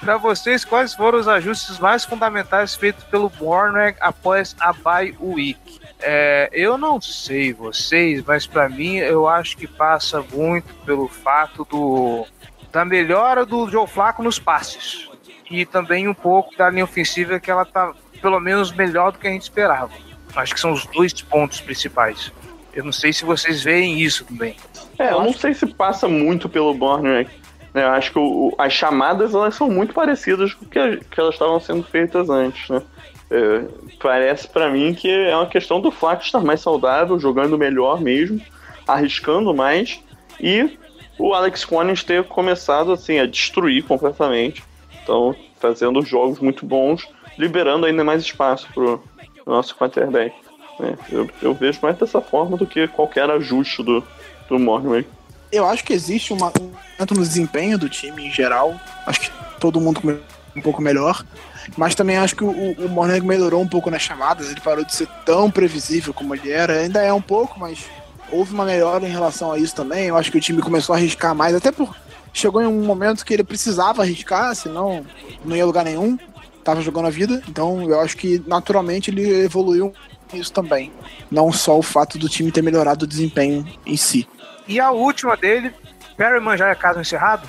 Speaker 3: Pra vocês, quais foram os ajustes mais fundamentais feitos pelo Warner após a bye week? É, eu não sei vocês, mas pra mim eu acho que passa muito pelo fato do da melhora do Joe Flacco nos passes e também um pouco da linha ofensiva que ela tá pelo menos melhor do que a gente esperava. Acho que são os dois pontos principais. Eu não sei se vocês veem isso também.
Speaker 5: É, eu não sei se passa muito pelo Borner. Eu acho que o- as chamadas elas são muito parecidas com o que, que elas estavam sendo feitas antes, né? É, parece pra mim que é uma questão do Flaco estar mais saudável, jogando melhor mesmo, arriscando mais e o Alex Collins ter começado assim a destruir completamente. Então, fazendo jogos muito bons, liberando ainda mais espaço pro nosso quarterback. né? Eu, eu vejo mais dessa forma do que qualquer ajuste do, do Mornway.
Speaker 4: Eu acho que existe uma, um tanto no desempenho do time em geral. Acho que todo mundo come- um pouco melhor. Mas também acho que o, o Morneg melhorou um pouco nas chamadas. Ele parou de ser tão previsível como ele era. Ainda é um pouco, mas houve uma melhora em relação a isso também. Eu acho que o time começou a arriscar mais, até por chegou em um momento que ele precisava arriscar, senão não ia lugar nenhum. Tava jogando a vida. Então eu acho que naturalmente ele evoluiu isso também. Não só o fato do time ter melhorado o desempenho em si.
Speaker 3: E a última dele, Perryman já é caso encerrado?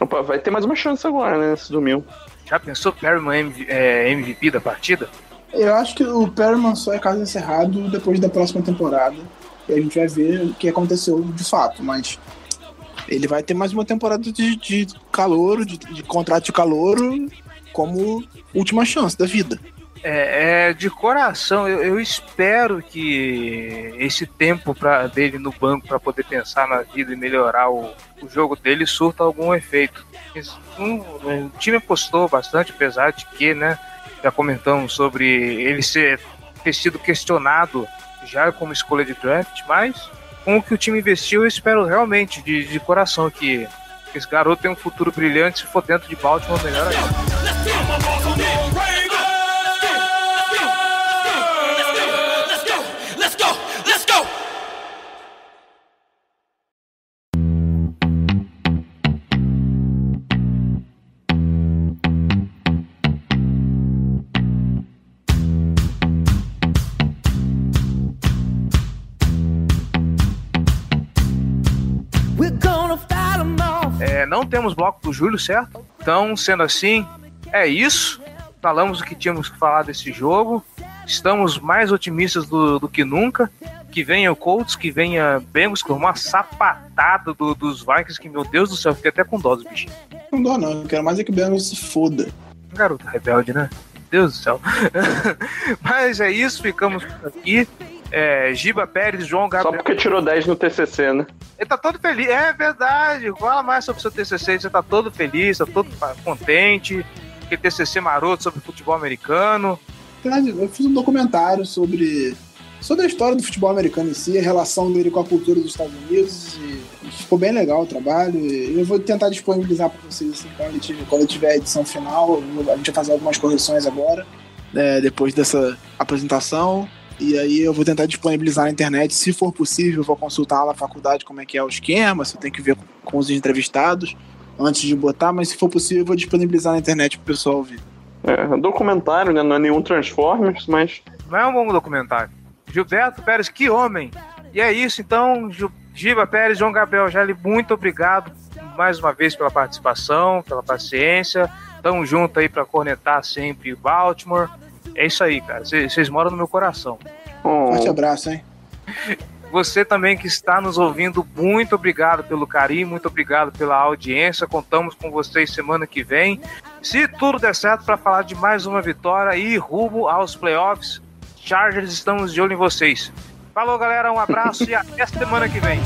Speaker 5: Opa, vai ter mais uma chance agora, né, nesse domingo.
Speaker 3: Já pensou Perryman é, MVP da partida?
Speaker 4: Eu acho que o Perryman só é caso encerrado depois da próxima temporada. E a gente vai ver o que aconteceu de fato, mas ele vai ter mais uma temporada de, de calor, de, de contrato de calor, como última chance da vida.
Speaker 3: É, é, de coração, eu, eu espero que esse tempo pra, dele no banco para poder pensar na vida e melhorar o, o jogo dele surta algum efeito. Um, o time apostou bastante, apesar de que, né, já comentamos sobre ele ser, ter sido questionado já como escolha de draft, mas com o que o time investiu, eu espero realmente, de, de coração, que esse garoto tem um futuro brilhante, se for dentro de Baltimore, melhor ainda. É, não temos bloco do Júlio, certo? Então, sendo assim, é isso. Falamos o que tínhamos que falar desse jogo. Estamos mais otimistas do, do que nunca. Que venha o Colts, que venha Bengals, com uma sapatada do, dos Vikings, que, meu Deus do céu, fiquei até com dó dos bichinhos.
Speaker 4: Não dou, não. Eu quero mais é que o Bengals se foda.
Speaker 3: Garoto rebelde, né? Deus do céu. [LAUGHS] Mas é isso, ficamos por aqui. É, Giba Pérez, João
Speaker 5: Só
Speaker 3: Gabriel.
Speaker 5: porque tirou 10 no TCC, né?
Speaker 3: Ele tá todo feliz. É verdade. Fala mais sobre o seu TCC. Você tá todo feliz, tá todo contente. Aquele TCC maroto sobre futebol americano.
Speaker 4: Eu fiz um documentário sobre, sobre a história do futebol americano em si, a relação dele com a cultura dos Estados Unidos. E ficou bem legal o trabalho. E eu vou tentar disponibilizar para vocês assim, quando, ele tiver, quando tiver a edição final. A gente vai fazer algumas correções agora, né, depois dessa apresentação. E aí eu vou tentar disponibilizar na internet. Se for possível, eu vou consultar lá na faculdade como é que é o esquema, se eu tenho que ver com os entrevistados antes de botar, mas se for possível, eu vou disponibilizar na internet pro pessoal ouvir.
Speaker 5: É, documentário, né? Não é nenhum Transformers, mas
Speaker 3: Não é um bom documentário. Gilberto Pérez, que homem! E é isso, então, Giba Pérez, João Gabriel Gelli, muito obrigado mais uma vez pela participação, pela paciência. Tamo junto aí pra cornetar sempre Baltimore. É isso aí, cara. Vocês moram no meu coração.
Speaker 5: oh,
Speaker 4: Forte abraço, hein? [LAUGHS]
Speaker 3: Você também que está nos ouvindo, muito obrigado pelo carinho, muito obrigado pela audiência. Contamos com vocês semana que vem. Se tudo der certo para falar de mais uma vitória e rumo aos playoffs, Chargers, estamos de olho em vocês. Falou, galera, um abraço e até semana que vem.